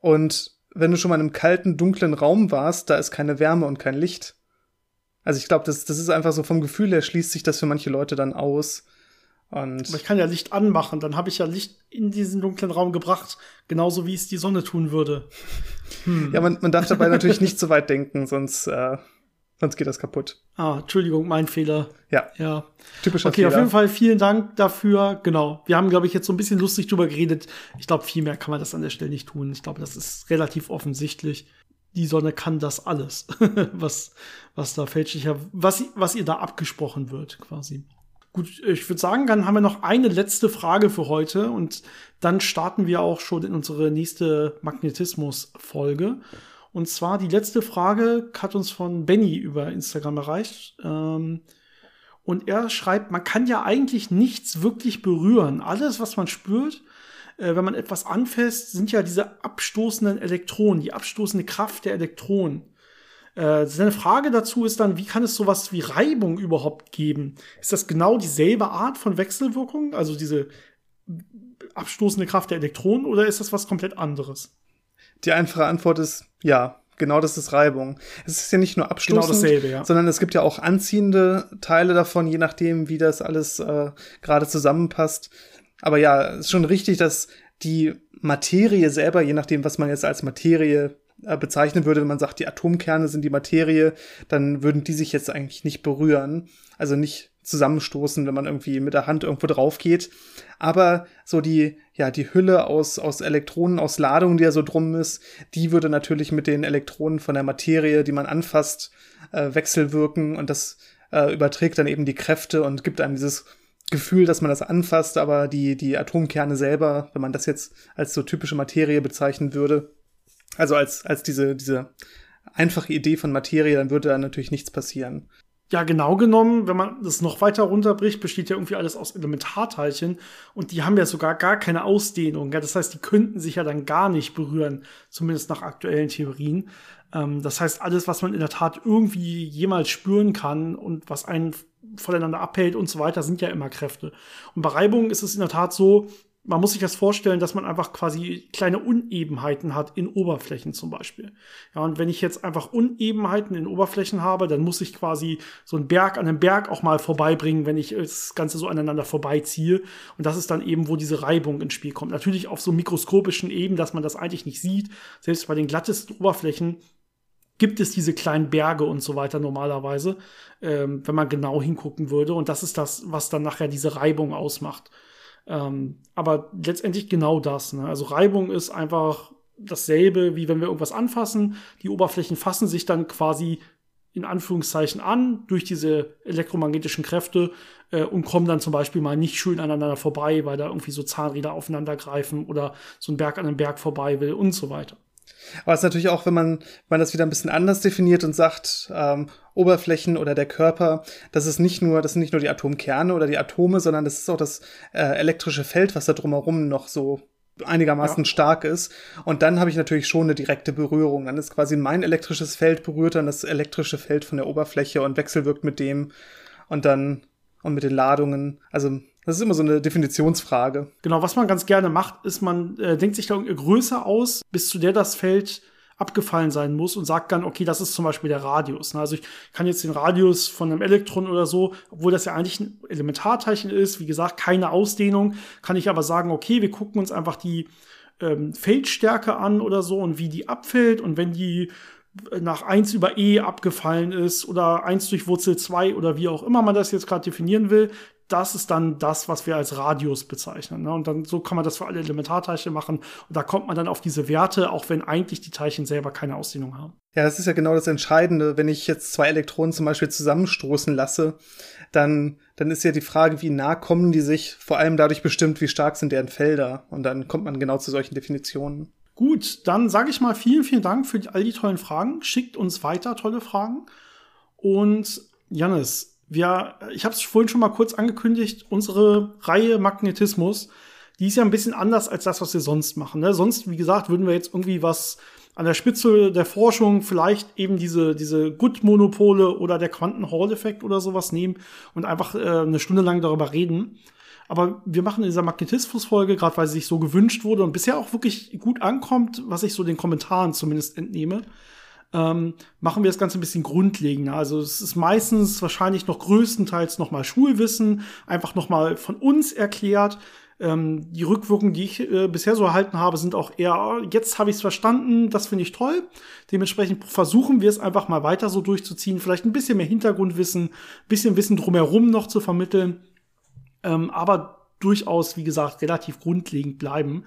und wenn du schon mal in einem kalten, dunklen Raum warst, da ist keine Wärme und kein Licht. Also ich glaube, das, das ist einfach so vom Gefühl her schließt sich das für manche Leute dann aus. Und Aber ich kann ja Licht anmachen, dann habe ich ja Licht in diesen dunklen Raum gebracht, genauso wie es die Sonne tun würde. ja, man, man darf dabei natürlich nicht so weit denken, sonst, äh, sonst geht das kaputt. Ah, Entschuldigung, mein Fehler. Ja, Ja. typischer Okay, Fehler. auf jeden Fall vielen Dank dafür. Genau. Wir haben, glaube ich, jetzt so ein bisschen lustig drüber geredet. Ich glaube, viel mehr kann man das an der Stelle nicht tun. Ich glaube, das ist relativ offensichtlich. Die Sonne kann das alles, was, was da fälschlicher, was, was ihr da abgesprochen wird, quasi. Gut, ich würde sagen, dann haben wir noch eine letzte Frage für heute und dann starten wir auch schon in unsere nächste Magnetismus-Folge. Und zwar die letzte Frage hat uns von Benny über Instagram erreicht. Ähm, und er schreibt, man kann ja eigentlich nichts wirklich berühren. Alles, was man spürt, äh, wenn man etwas anfasst, sind ja diese abstoßenden Elektronen, die abstoßende Kraft der Elektronen. Äh, seine Frage dazu ist dann, wie kann es sowas wie Reibung überhaupt geben? Ist das genau dieselbe Art von Wechselwirkung, also diese abstoßende Kraft der Elektronen, oder ist das was komplett anderes? Die einfache Antwort ist ja. Genau, das ist Reibung. Es ist ja nicht nur abstoßend, Genau dasselbe, ja. sondern es gibt ja auch anziehende Teile davon, je nachdem, wie das alles äh, gerade zusammenpasst. Aber ja, es ist schon richtig, dass die Materie selber, je nachdem, was man jetzt als Materie äh, bezeichnen würde, wenn man sagt, die Atomkerne sind die Materie, dann würden die sich jetzt eigentlich nicht berühren, also nicht zusammenstoßen, wenn man irgendwie mit der Hand irgendwo drauf geht. Aber so die, ja, die Hülle aus, aus Elektronen, aus Ladung, die ja so drum ist, die würde natürlich mit den Elektronen von der Materie, die man anfasst, äh, wechselwirken und das äh, überträgt dann eben die Kräfte und gibt einem dieses Gefühl, dass man das anfasst, aber die, die Atomkerne selber, wenn man das jetzt als so typische Materie bezeichnen würde, also als, als diese, diese einfache Idee von Materie, dann würde da natürlich nichts passieren. Ja, genau genommen, wenn man das noch weiter runterbricht, besteht ja irgendwie alles aus Elementarteilchen und die haben ja sogar gar keine Ausdehnung. Ja? Das heißt, die könnten sich ja dann gar nicht berühren, zumindest nach aktuellen Theorien. Ähm, das heißt, alles, was man in der Tat irgendwie jemals spüren kann und was einen voneinander abhält und so weiter, sind ja immer Kräfte. Und bei Reibung ist es in der Tat so, man muss sich das vorstellen, dass man einfach quasi kleine Unebenheiten hat in Oberflächen zum Beispiel. Ja, und wenn ich jetzt einfach Unebenheiten in Oberflächen habe, dann muss ich quasi so einen Berg an einem Berg auch mal vorbeibringen, wenn ich das Ganze so aneinander vorbeiziehe. Und das ist dann eben, wo diese Reibung ins Spiel kommt. Natürlich auf so mikroskopischen Ebenen, dass man das eigentlich nicht sieht. Selbst bei den glattesten Oberflächen gibt es diese kleinen Berge und so weiter normalerweise, ähm, wenn man genau hingucken würde. Und das ist das, was dann nachher diese Reibung ausmacht. Ähm, aber letztendlich genau das. Ne? Also Reibung ist einfach dasselbe, wie wenn wir irgendwas anfassen. Die Oberflächen fassen sich dann quasi in Anführungszeichen an durch diese elektromagnetischen Kräfte äh, und kommen dann zum Beispiel mal nicht schön aneinander vorbei, weil da irgendwie so Zahnräder aufeinander greifen oder so ein Berg an einem Berg vorbei will und so weiter. Aber es ist natürlich auch, wenn man, wenn man das wieder ein bisschen anders definiert und sagt, ähm, Oberflächen oder der Körper, das ist nicht nur, das sind nicht nur die Atomkerne oder die Atome, sondern das ist auch das äh, elektrische Feld, was da drumherum noch so einigermaßen ja. stark ist. Und dann habe ich natürlich schon eine direkte Berührung. Dann ist quasi mein elektrisches Feld berührt dann das elektrische Feld von der Oberfläche und wechselwirkt mit dem und dann und mit den Ladungen. Also das ist immer so eine Definitionsfrage. Genau, was man ganz gerne macht, ist, man äh, denkt sich da eine Größe aus, bis zu der das Feld abgefallen sein muss und sagt dann, okay, das ist zum Beispiel der Radius. Ne? Also ich kann jetzt den Radius von einem Elektron oder so, obwohl das ja eigentlich ein Elementarteilchen ist, wie gesagt, keine Ausdehnung, kann ich aber sagen, okay, wir gucken uns einfach die ähm, Feldstärke an oder so und wie die abfällt und wenn die nach 1 über e abgefallen ist oder 1 durch Wurzel 2 oder wie auch immer man das jetzt gerade definieren will, das ist dann das, was wir als Radius bezeichnen. Ne? Und dann so kann man das für alle Elementarteilchen machen. Und da kommt man dann auf diese Werte, auch wenn eigentlich die Teilchen selber keine Ausdehnung haben. Ja, das ist ja genau das Entscheidende. Wenn ich jetzt zwei Elektronen zum Beispiel zusammenstoßen lasse, dann, dann ist ja die Frage, wie nah kommen die sich, vor allem dadurch bestimmt, wie stark sind deren Felder. Und dann kommt man genau zu solchen Definitionen. Gut, dann sage ich mal vielen, vielen Dank für all die tollen Fragen. Schickt uns weiter tolle Fragen. Und Janis, wir, ich habe es vorhin schon mal kurz angekündigt, unsere Reihe Magnetismus, die ist ja ein bisschen anders als das, was wir sonst machen. Ne? Sonst, wie gesagt, würden wir jetzt irgendwie was an der Spitze der Forschung vielleicht eben diese, diese Good-Monopole oder der Quanten-Hall-Effekt oder sowas nehmen und einfach äh, eine Stunde lang darüber reden. Aber wir machen in dieser Magnetismus-Folge, gerade weil sie sich so gewünscht wurde und bisher auch wirklich gut ankommt, was ich so den Kommentaren zumindest entnehme, ähm, machen wir das Ganze ein bisschen grundlegender. Also es ist meistens wahrscheinlich noch größtenteils noch mal Schulwissen, einfach noch mal von uns erklärt. Ähm, die Rückwirkungen, die ich äh, bisher so erhalten habe, sind auch eher, jetzt habe ich es verstanden, das finde ich toll. Dementsprechend versuchen wir es einfach mal weiter so durchzuziehen, vielleicht ein bisschen mehr Hintergrundwissen, ein bisschen Wissen drumherum noch zu vermitteln, ähm, aber durchaus, wie gesagt, relativ grundlegend bleiben.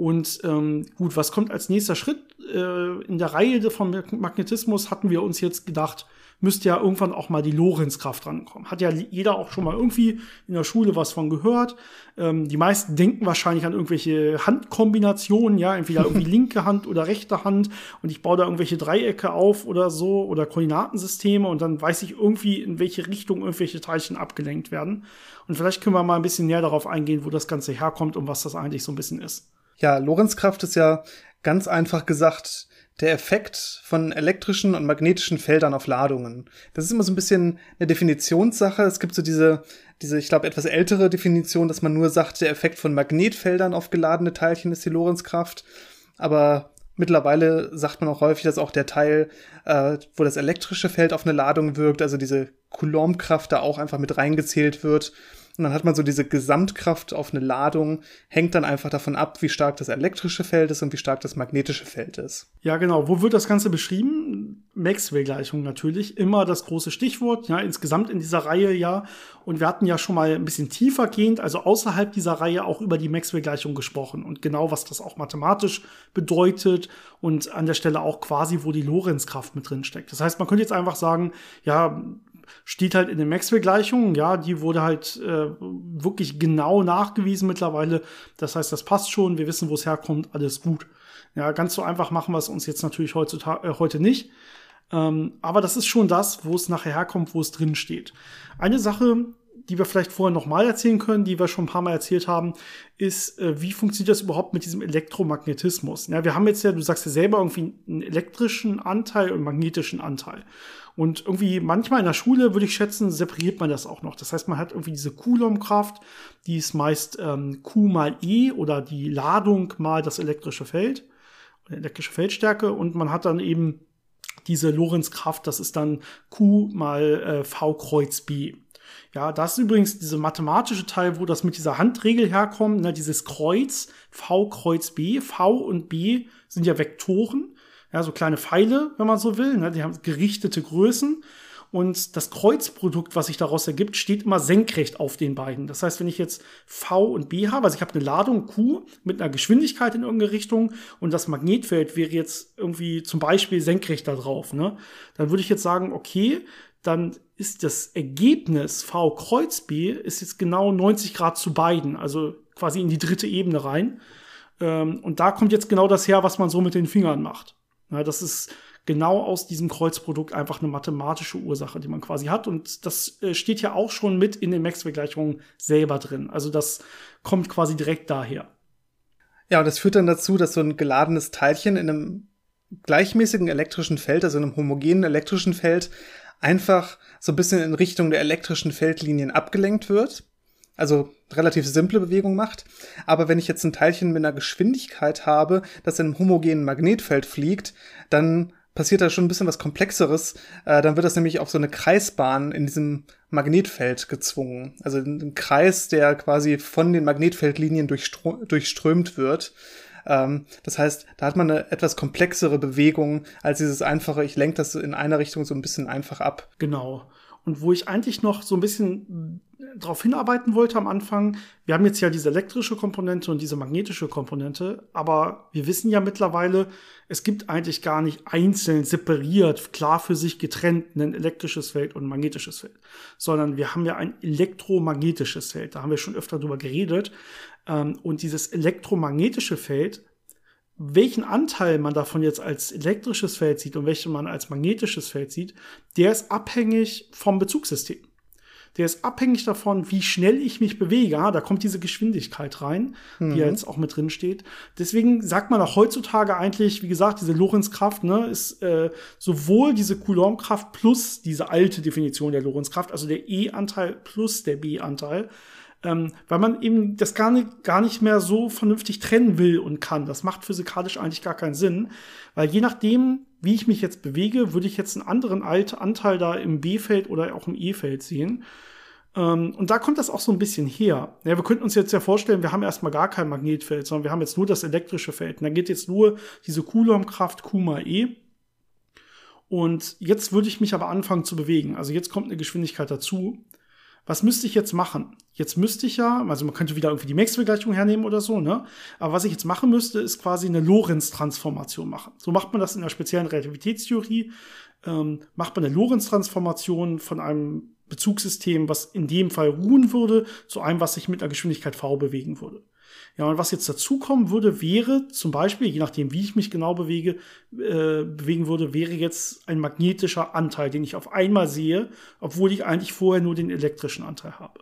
Und ähm, gut, was kommt als nächster Schritt? Äh, in der Reihe von Magnetismus hatten wir uns jetzt gedacht, müsste ja irgendwann auch mal die Lorenzkraft rankommen. Hat ja jeder auch schon mal irgendwie in der Schule was von gehört. Ähm, die meisten denken wahrscheinlich an irgendwelche Handkombinationen, ja, entweder irgendwie linke Hand oder rechte Hand und ich baue da irgendwelche Dreiecke auf oder so oder Koordinatensysteme und dann weiß ich irgendwie, in welche Richtung irgendwelche Teilchen abgelenkt werden. Und vielleicht können wir mal ein bisschen näher darauf eingehen, wo das Ganze herkommt und was das eigentlich so ein bisschen ist. Ja, Lorenzkraft ist ja ganz einfach gesagt der Effekt von elektrischen und magnetischen Feldern auf Ladungen. Das ist immer so ein bisschen eine Definitionssache. Es gibt so diese, diese, ich glaube, etwas ältere Definition, dass man nur sagt, der Effekt von Magnetfeldern auf geladene Teilchen ist die Lorenzkraft. Aber mittlerweile sagt man auch häufig, dass auch der Teil, äh, wo das elektrische Feld auf eine Ladung wirkt, also diese Coulombkraft da auch einfach mit reingezählt wird. Und dann hat man so diese Gesamtkraft auf eine Ladung, hängt dann einfach davon ab, wie stark das elektrische Feld ist und wie stark das magnetische Feld ist. Ja, genau. Wo wird das Ganze beschrieben? Maxwell-Gleichung natürlich. Immer das große Stichwort, ja, insgesamt in dieser Reihe, ja. Und wir hatten ja schon mal ein bisschen tiefer gehend, also außerhalb dieser Reihe auch über die Maxwell-Gleichung gesprochen und genau, was das auch mathematisch bedeutet und an der Stelle auch quasi, wo die Lorenzkraft mit drin steckt. Das heißt, man könnte jetzt einfach sagen, ja, steht halt in den Maxwell-Gleichungen. Ja, die wurde halt äh, wirklich genau nachgewiesen mittlerweile. Das heißt, das passt schon. Wir wissen, wo es herkommt. Alles gut. Ja, ganz so einfach machen wir es uns jetzt natürlich heutzutage, äh, heute nicht. Ähm, aber das ist schon das, wo es nachher herkommt, wo es drin steht. Eine Sache, die wir vielleicht vorher nochmal erzählen können, die wir schon ein paar Mal erzählt haben, ist, äh, wie funktioniert das überhaupt mit diesem Elektromagnetismus? Ja, wir haben jetzt ja, du sagst ja selber irgendwie einen elektrischen Anteil und magnetischen Anteil. Und irgendwie manchmal in der Schule, würde ich schätzen, separiert man das auch noch. Das heißt, man hat irgendwie diese Coulombkraft, die ist meist ähm, Q mal E oder die Ladung mal das elektrische Feld, elektrische Feldstärke und man hat dann eben diese Lorenzkraft, das ist dann Q mal äh, V Kreuz B. Ja, das ist übrigens diese mathematische Teil, wo das mit dieser Handregel herkommt, ne, dieses Kreuz, V Kreuz B, V und B sind ja Vektoren, ja, so kleine Pfeile, wenn man so will, ne, die haben gerichtete Größen und das Kreuzprodukt, was sich daraus ergibt, steht immer senkrecht auf den beiden. Das heißt, wenn ich jetzt V und B habe, also ich habe eine Ladung Q mit einer Geschwindigkeit in irgendeine Richtung und das Magnetfeld wäre jetzt irgendwie zum Beispiel senkrecht da drauf, ne? Dann würde ich jetzt sagen, okay, dann ist das Ergebnis V Kreuz B ist jetzt genau 90 Grad zu beiden, also quasi in die dritte Ebene rein. Ähm, und da kommt jetzt genau das her, was man so mit den Fingern macht. Ja, das ist genau aus diesem Kreuzprodukt einfach eine mathematische Ursache, die man quasi hat. Und das äh, steht ja auch schon mit in den Max-Vergleichungen selber drin. Also das kommt quasi direkt daher. Ja, und das führt dann dazu, dass so ein geladenes Teilchen in einem gleichmäßigen elektrischen Feld, also in einem homogenen elektrischen Feld, einfach so ein bisschen in Richtung der elektrischen Feldlinien abgelenkt wird. Also relativ simple Bewegung macht. Aber wenn ich jetzt ein Teilchen mit einer Geschwindigkeit habe, das in einem homogenen Magnetfeld fliegt, dann passiert da schon ein bisschen was Komplexeres. Äh, dann wird das nämlich auf so eine Kreisbahn in diesem Magnetfeld gezwungen. Also ein Kreis, der quasi von den Magnetfeldlinien durchströmt wird. Ähm, das heißt, da hat man eine etwas komplexere Bewegung als dieses einfache, ich lenke das in einer Richtung so ein bisschen einfach ab. Genau. Und wo ich eigentlich noch so ein bisschen darauf hinarbeiten wollte am Anfang, wir haben jetzt ja diese elektrische Komponente und diese magnetische Komponente, aber wir wissen ja mittlerweile, es gibt eigentlich gar nicht einzeln separiert, klar für sich getrennt ein elektrisches Feld und ein magnetisches Feld, sondern wir haben ja ein elektromagnetisches Feld. Da haben wir schon öfter drüber geredet. Ähm, und dieses elektromagnetische Feld welchen Anteil man davon jetzt als elektrisches Feld sieht und welchen man als magnetisches Feld sieht, der ist abhängig vom Bezugssystem. Der ist abhängig davon, wie schnell ich mich bewege. Ah, da kommt diese Geschwindigkeit rein, mhm. die ja jetzt auch mit drin steht. Deswegen sagt man auch heutzutage eigentlich, wie gesagt, diese Lorenzkraft ne, ist äh, sowohl diese Coulombkraft plus diese alte Definition der Lorenzkraft, also der E-Anteil plus der B-Anteil ähm, weil man eben das gar nicht, gar nicht mehr so vernünftig trennen will und kann. Das macht physikalisch eigentlich gar keinen Sinn, weil je nachdem, wie ich mich jetzt bewege, würde ich jetzt einen anderen Alt Anteil da im B-Feld oder auch im E-Feld sehen. Ähm, und da kommt das auch so ein bisschen her. Ja, wir könnten uns jetzt ja vorstellen, wir haben erstmal gar kein Magnetfeld, sondern wir haben jetzt nur das elektrische Feld. Und da geht jetzt nur diese Coulomb-Kraft Q mal E. Und jetzt würde ich mich aber anfangen zu bewegen. Also jetzt kommt eine Geschwindigkeit dazu was müsste ich jetzt machen? Jetzt müsste ich ja, also man könnte wieder irgendwie die Max-Vergleichung hernehmen oder so, ne? Aber was ich jetzt machen müsste, ist quasi eine Lorentz-Transformation machen. So macht man das in der speziellen Relativitätstheorie. Ähm, macht man eine Lorentz-Transformation von einem Bezugssystem, was in dem Fall ruhen würde, zu einem, was sich mit einer Geschwindigkeit v bewegen würde. Ja, und was jetzt dazukommen würde, wäre zum Beispiel, je nachdem, wie ich mich genau bewege, äh, bewegen würde, wäre jetzt ein magnetischer Anteil, den ich auf einmal sehe, obwohl ich eigentlich vorher nur den elektrischen Anteil habe.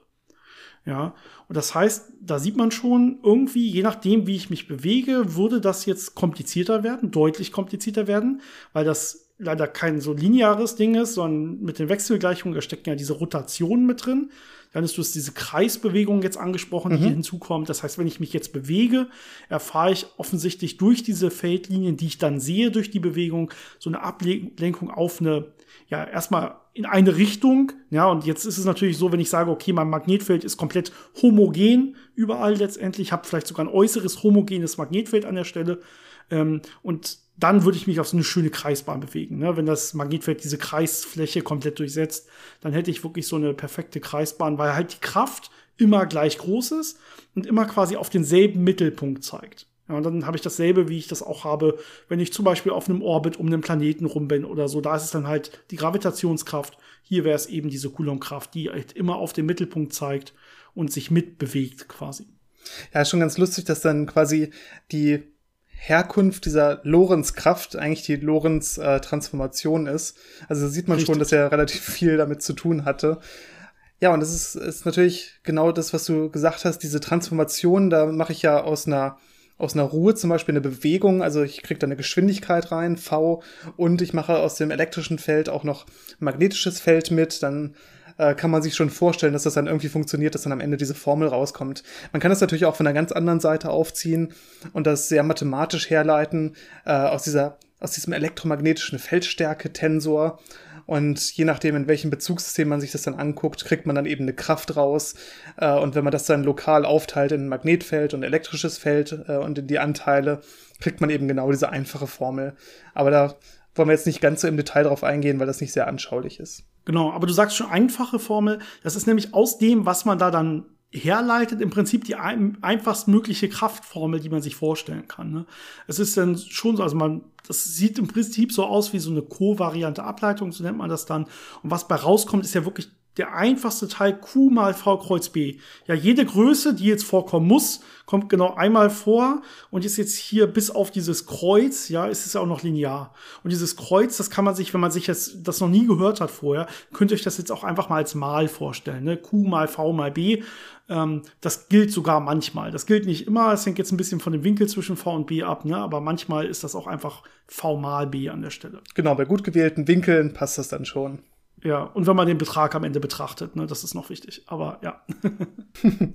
Ja, und das heißt, da sieht man schon irgendwie, je nachdem, wie ich mich bewege, würde das jetzt komplizierter werden, deutlich komplizierter werden, weil das leider kein so lineares Ding ist, sondern mit den Wechselgleichungen, da stecken ja diese Rotationen mit drin. Johannes, du hast diese Kreisbewegung jetzt angesprochen, die mhm. hier hinzukommt. Das heißt, wenn ich mich jetzt bewege, erfahre ich offensichtlich durch diese Feldlinien, die ich dann sehe durch die Bewegung, so eine Ablenkung auf eine, ja, erstmal in eine Richtung. Ja, und jetzt ist es natürlich so, wenn ich sage, okay, mein Magnetfeld ist komplett homogen überall letztendlich, habe vielleicht sogar ein äußeres homogenes Magnetfeld an der Stelle. Ähm, und dann würde ich mich auf so eine schöne Kreisbahn bewegen. Ne? Wenn das Magnetfeld diese Kreisfläche komplett durchsetzt, dann hätte ich wirklich so eine perfekte Kreisbahn, weil halt die Kraft immer gleich groß ist und immer quasi auf denselben Mittelpunkt zeigt. Ja, und dann habe ich dasselbe, wie ich das auch habe, wenn ich zum Beispiel auf einem Orbit um einen Planeten rum bin oder so. Da ist es dann halt die Gravitationskraft. Hier wäre es eben diese Coulombkraft, die halt immer auf den Mittelpunkt zeigt und sich mitbewegt quasi. Ja, schon ganz lustig, dass dann quasi die Herkunft dieser Lorenz-Kraft eigentlich die Lorenz-Transformation ist. Also da sieht man Richtig. schon, dass er relativ viel damit zu tun hatte. Ja, und das ist, ist natürlich genau das, was du gesagt hast, diese Transformation, da mache ich ja aus einer aus einer Ruhe zum Beispiel eine Bewegung, also ich kriege da eine Geschwindigkeit rein, V, und ich mache aus dem elektrischen Feld auch noch magnetisches Feld mit, dann äh, kann man sich schon vorstellen, dass das dann irgendwie funktioniert, dass dann am Ende diese Formel rauskommt. Man kann das natürlich auch von einer ganz anderen Seite aufziehen und das sehr mathematisch herleiten äh, aus dieser aus diesem elektromagnetischen Feldstärke-Tensor. Und je nachdem, in welchem Bezugssystem man sich das dann anguckt, kriegt man dann eben eine Kraft raus. Äh, und wenn man das dann lokal aufteilt in Magnetfeld und elektrisches Feld äh, und in die Anteile, kriegt man eben genau diese einfache Formel. Aber da wollen wir jetzt nicht ganz so im Detail drauf eingehen, weil das nicht sehr anschaulich ist. Genau, aber du sagst schon einfache Formel. Das ist nämlich aus dem, was man da dann herleitet, im Prinzip die ein, einfachst mögliche Kraftformel, die man sich vorstellen kann. Ne? Es ist dann schon so, also man, das sieht im Prinzip so aus wie so eine kovariante Ableitung, so nennt man das dann. Und was bei rauskommt, ist ja wirklich der einfachste Teil Q mal V Kreuz B. Ja, jede Größe, die jetzt vorkommen muss, kommt genau einmal vor und ist jetzt hier bis auf dieses Kreuz, ja, ist es ja auch noch linear. Und dieses Kreuz, das kann man sich, wenn man sich jetzt das noch nie gehört hat vorher, könnt ihr euch das jetzt auch einfach mal als Mal vorstellen. Ne? Q mal V mal B. Ähm, das gilt sogar manchmal. Das gilt nicht immer. Es hängt jetzt ein bisschen von dem Winkel zwischen V und B ab, ne? aber manchmal ist das auch einfach V mal B an der Stelle. Genau, bei gut gewählten Winkeln passt das dann schon. Ja, und wenn man den Betrag am Ende betrachtet, ne, das ist noch wichtig. Aber ja.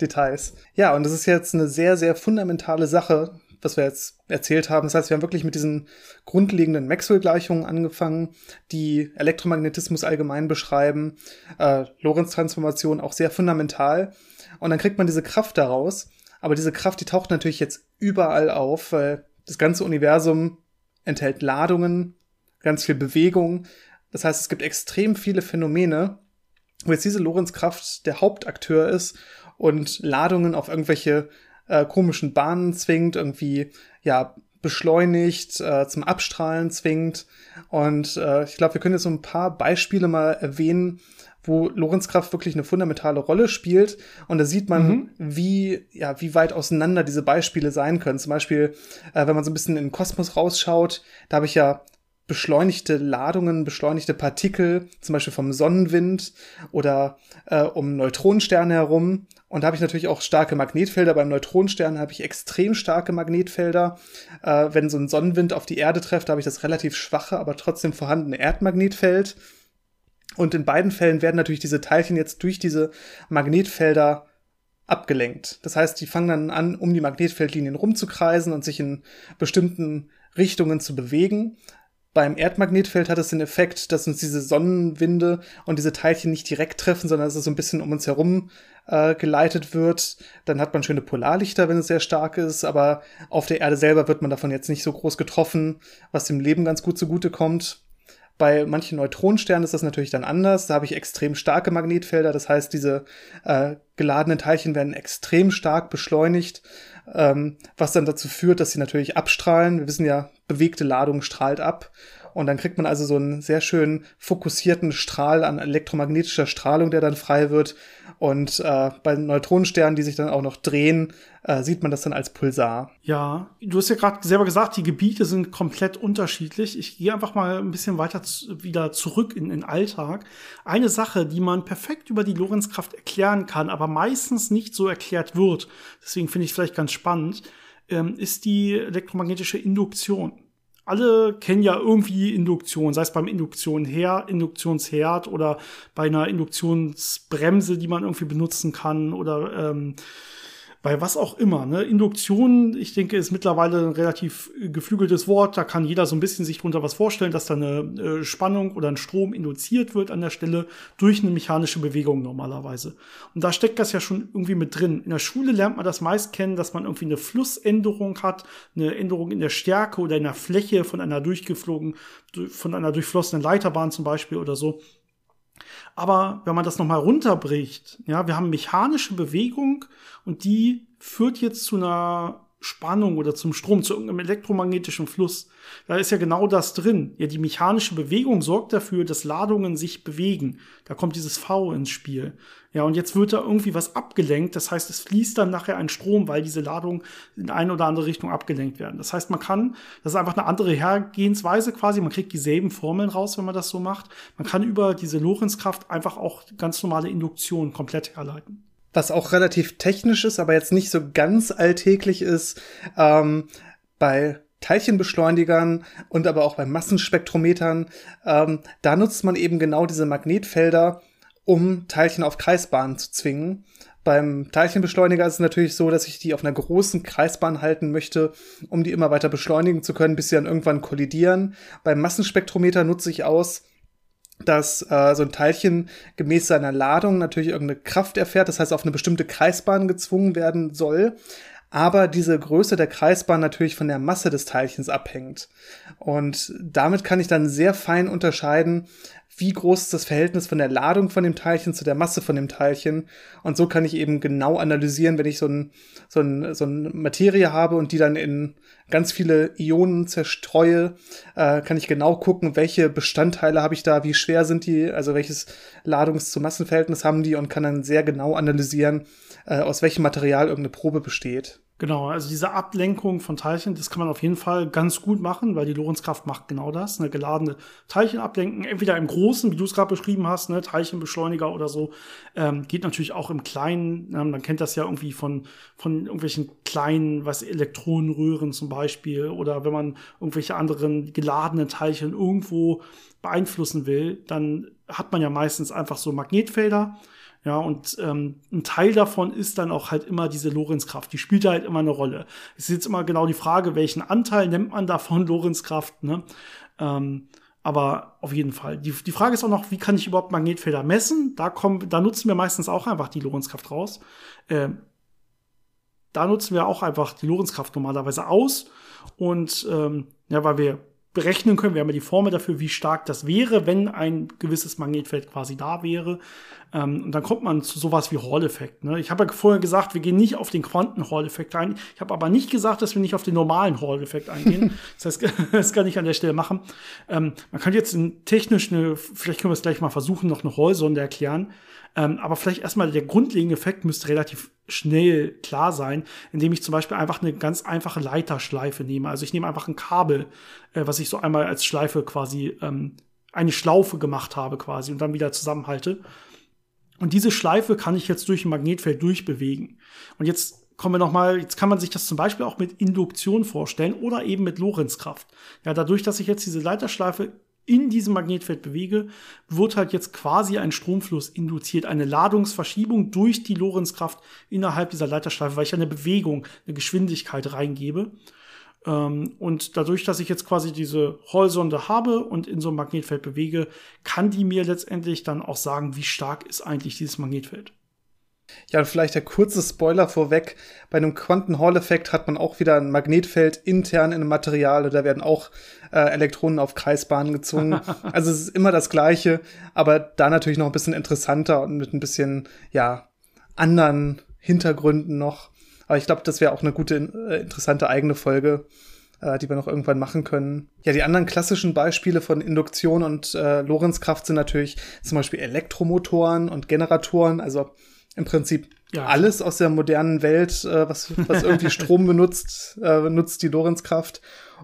Details. Ja, und das ist jetzt eine sehr, sehr fundamentale Sache, was wir jetzt erzählt haben. Das heißt, wir haben wirklich mit diesen grundlegenden Maxwell-Gleichungen angefangen, die Elektromagnetismus allgemein beschreiben, äh, Lorentz-Transformation auch sehr fundamental. Und dann kriegt man diese Kraft daraus. Aber diese Kraft, die taucht natürlich jetzt überall auf, weil das ganze Universum enthält Ladungen, ganz viel Bewegung. Das heißt, es gibt extrem viele Phänomene, wo jetzt diese Lorenzkraft der Hauptakteur ist und Ladungen auf irgendwelche äh, komischen Bahnen zwingt, irgendwie ja beschleunigt, äh, zum Abstrahlen zwingt. Und äh, ich glaube, wir können jetzt so ein paar Beispiele mal erwähnen, wo Lorenzkraft wirklich eine fundamentale Rolle spielt. Und da sieht man, mhm. wie, ja, wie weit auseinander diese Beispiele sein können. Zum Beispiel, äh, wenn man so ein bisschen in den Kosmos rausschaut, da habe ich ja beschleunigte Ladungen, beschleunigte Partikel, zum Beispiel vom Sonnenwind oder äh, um Neutronensterne herum. Und da habe ich natürlich auch starke Magnetfelder. Beim Neutronenstern habe ich extrem starke Magnetfelder. Äh, wenn so ein Sonnenwind auf die Erde trifft, habe ich das relativ schwache, aber trotzdem vorhandene Erdmagnetfeld. Und in beiden Fällen werden natürlich diese Teilchen jetzt durch diese Magnetfelder abgelenkt. Das heißt, die fangen dann an, um die Magnetfeldlinien rumzukreisen und sich in bestimmten Richtungen zu bewegen. Beim Erdmagnetfeld hat es den Effekt, dass uns diese Sonnenwinde und diese Teilchen nicht direkt treffen, sondern dass es so ein bisschen um uns herum äh, geleitet wird. Dann hat man schöne Polarlichter, wenn es sehr stark ist, aber auf der Erde selber wird man davon jetzt nicht so groß getroffen, was dem Leben ganz gut zugute kommt. Bei manchen Neutronensternen ist das natürlich dann anders. Da habe ich extrem starke Magnetfelder. Das heißt, diese äh, geladenen Teilchen werden extrem stark beschleunigt ähm, was dann dazu führt, dass sie natürlich abstrahlen. Wir wissen ja, bewegte Ladung strahlt ab. Und dann kriegt man also so einen sehr schön fokussierten Strahl an elektromagnetischer Strahlung, der dann frei wird. Und äh, bei Neutronensternen, die sich dann auch noch drehen, äh, sieht man das dann als Pulsar. Ja, du hast ja gerade selber gesagt, die Gebiete sind komplett unterschiedlich. Ich gehe einfach mal ein bisschen weiter wieder zurück in den Alltag. Eine Sache, die man perfekt über die Lorenzkraft erklären kann, aber meistens nicht so erklärt wird, deswegen finde ich es vielleicht ganz spannend, ähm, ist die elektromagnetische Induktion alle kennen ja irgendwie Induktion, sei es beim Induktionsherd, Induktionsherd oder bei einer Induktionsbremse, die man irgendwie benutzen kann oder ähm, bei was auch immer. Ne? Induktion, ich denke, ist mittlerweile ein relativ geflügeltes Wort. Da kann jeder so ein bisschen sich drunter was vorstellen, dass da eine äh, Spannung oder ein Strom induziert wird an der Stelle durch eine mechanische Bewegung normalerweise. Und da steckt das ja schon irgendwie mit drin. In der Schule lernt man das meist kennen, dass man irgendwie eine Flussänderung hat, eine Änderung in der Stärke oder in der Fläche von einer durchgeflogen, von einer durchflossenen Leiterbahn zum Beispiel oder so. Aber wenn man das nochmal runterbricht, ja, wir haben mechanische Bewegung und die führt jetzt zu einer Spannung oder zum Strom, zu irgendeinem elektromagnetischen Fluss. Da ist ja genau das drin. Ja, die mechanische Bewegung sorgt dafür, dass Ladungen sich bewegen. Da kommt dieses V ins Spiel. Ja, und jetzt wird da irgendwie was abgelenkt. Das heißt, es fließt dann nachher ein Strom, weil diese Ladungen in eine oder andere Richtung abgelenkt werden. Das heißt, man kann, das ist einfach eine andere Hergehensweise quasi. Man kriegt dieselben Formeln raus, wenn man das so macht. Man kann über diese Lorenzkraft einfach auch ganz normale Induktion komplett herleiten was auch relativ technisch ist, aber jetzt nicht so ganz alltäglich ist, ähm, bei Teilchenbeschleunigern und aber auch bei Massenspektrometern, ähm, da nutzt man eben genau diese Magnetfelder, um Teilchen auf Kreisbahnen zu zwingen. Beim Teilchenbeschleuniger ist es natürlich so, dass ich die auf einer großen Kreisbahn halten möchte, um die immer weiter beschleunigen zu können, bis sie dann irgendwann kollidieren. Beim Massenspektrometer nutze ich aus, dass äh, so ein Teilchen gemäß seiner Ladung natürlich irgendeine Kraft erfährt, das heißt auf eine bestimmte Kreisbahn gezwungen werden soll, aber diese Größe der Kreisbahn natürlich von der Masse des Teilchens abhängt. Und damit kann ich dann sehr fein unterscheiden, wie groß ist das Verhältnis von der Ladung von dem Teilchen zu der Masse von dem Teilchen. Und so kann ich eben genau analysieren, wenn ich so, ein, so, ein, so eine Materie habe und die dann in ganz viele Ionen zerstreue, äh, kann ich genau gucken, welche Bestandteile habe ich da, wie schwer sind die, also welches Ladungs- zu Massenverhältnis haben die und kann dann sehr genau analysieren, äh, aus welchem Material irgendeine Probe besteht. Genau, also diese Ablenkung von Teilchen, das kann man auf jeden Fall ganz gut machen, weil die Lorentzkraft macht genau das, eine geladene Teilchen ablenken, entweder im Großen, wie du es gerade beschrieben hast, ne, Teilchenbeschleuniger oder so, ähm, geht natürlich auch im Kleinen, ähm, man kennt das ja irgendwie von, von irgendwelchen kleinen, was Elektronenröhren zum Beispiel, oder wenn man irgendwelche anderen geladenen Teilchen irgendwo beeinflussen will, dann hat man ja meistens einfach so Magnetfelder, ja, und ähm, ein Teil davon ist dann auch halt immer diese Lorenzkraft. Die spielt da halt immer eine Rolle. Es ist jetzt immer genau die Frage, welchen Anteil nimmt man davon Lorenzkraft, ne? Ähm, aber auf jeden Fall. Die, die Frage ist auch noch, wie kann ich überhaupt Magnetfelder messen? Da kommen, da nutzen wir meistens auch einfach die Lorenzkraft raus. Ähm, da nutzen wir auch einfach die Lorenzkraft normalerweise aus. Und ähm, ja, weil wir berechnen können. Wir haben ja die Formel dafür, wie stark das wäre, wenn ein gewisses Magnetfeld quasi da wäre. Ähm, und dann kommt man zu sowas wie Hall-Effekt. Ne? Ich habe ja vorher gesagt, wir gehen nicht auf den Quanten-Hall-Effekt ein. Ich habe aber nicht gesagt, dass wir nicht auf den normalen Hall-Effekt eingehen. das heißt, das kann ich an der Stelle machen. Ähm, man könnte jetzt technisch eine, vielleicht können wir es gleich mal versuchen, noch eine Hall-Sonde erklären. Ähm, aber vielleicht erstmal der grundlegende Effekt müsste relativ schnell klar sein, indem ich zum Beispiel einfach eine ganz einfache Leiterschleife nehme. Also ich nehme einfach ein Kabel, äh, was ich so einmal als Schleife quasi ähm, eine Schlaufe gemacht habe quasi und dann wieder zusammenhalte. Und diese Schleife kann ich jetzt durch ein Magnetfeld durchbewegen. Und jetzt kommen wir noch mal, jetzt kann man sich das zum Beispiel auch mit Induktion vorstellen oder eben mit Lorenzkraft. Ja, dadurch, dass ich jetzt diese Leiterschleife in diesem Magnetfeld bewege, wird halt jetzt quasi ein Stromfluss induziert, eine Ladungsverschiebung durch die Lorenzkraft innerhalb dieser Leiterschleife, weil ich eine Bewegung, eine Geschwindigkeit reingebe. Ähm, und dadurch, dass ich jetzt quasi diese Hallsonde habe und in so einem Magnetfeld bewege, kann die mir letztendlich dann auch sagen, wie stark ist eigentlich dieses Magnetfeld. Ja, und vielleicht der kurze Spoiler vorweg. Bei einem Quanten-Hall-Effekt hat man auch wieder ein Magnetfeld intern in einem Material. Da werden auch äh, Elektronen auf Kreisbahnen gezogen. also es ist immer das Gleiche, aber da natürlich noch ein bisschen interessanter und mit ein bisschen, ja, anderen Hintergründen noch. Aber ich glaube, das wäre auch eine gute, äh, interessante eigene Folge, äh, die wir noch irgendwann machen können. Ja, die anderen klassischen Beispiele von Induktion und äh, Lorenzkraft sind natürlich zum Beispiel Elektromotoren und Generatoren. Also im Prinzip ja. alles aus der modernen Welt, äh, was, was irgendwie Strom benutzt, äh, nutzt die Lorenzkraft.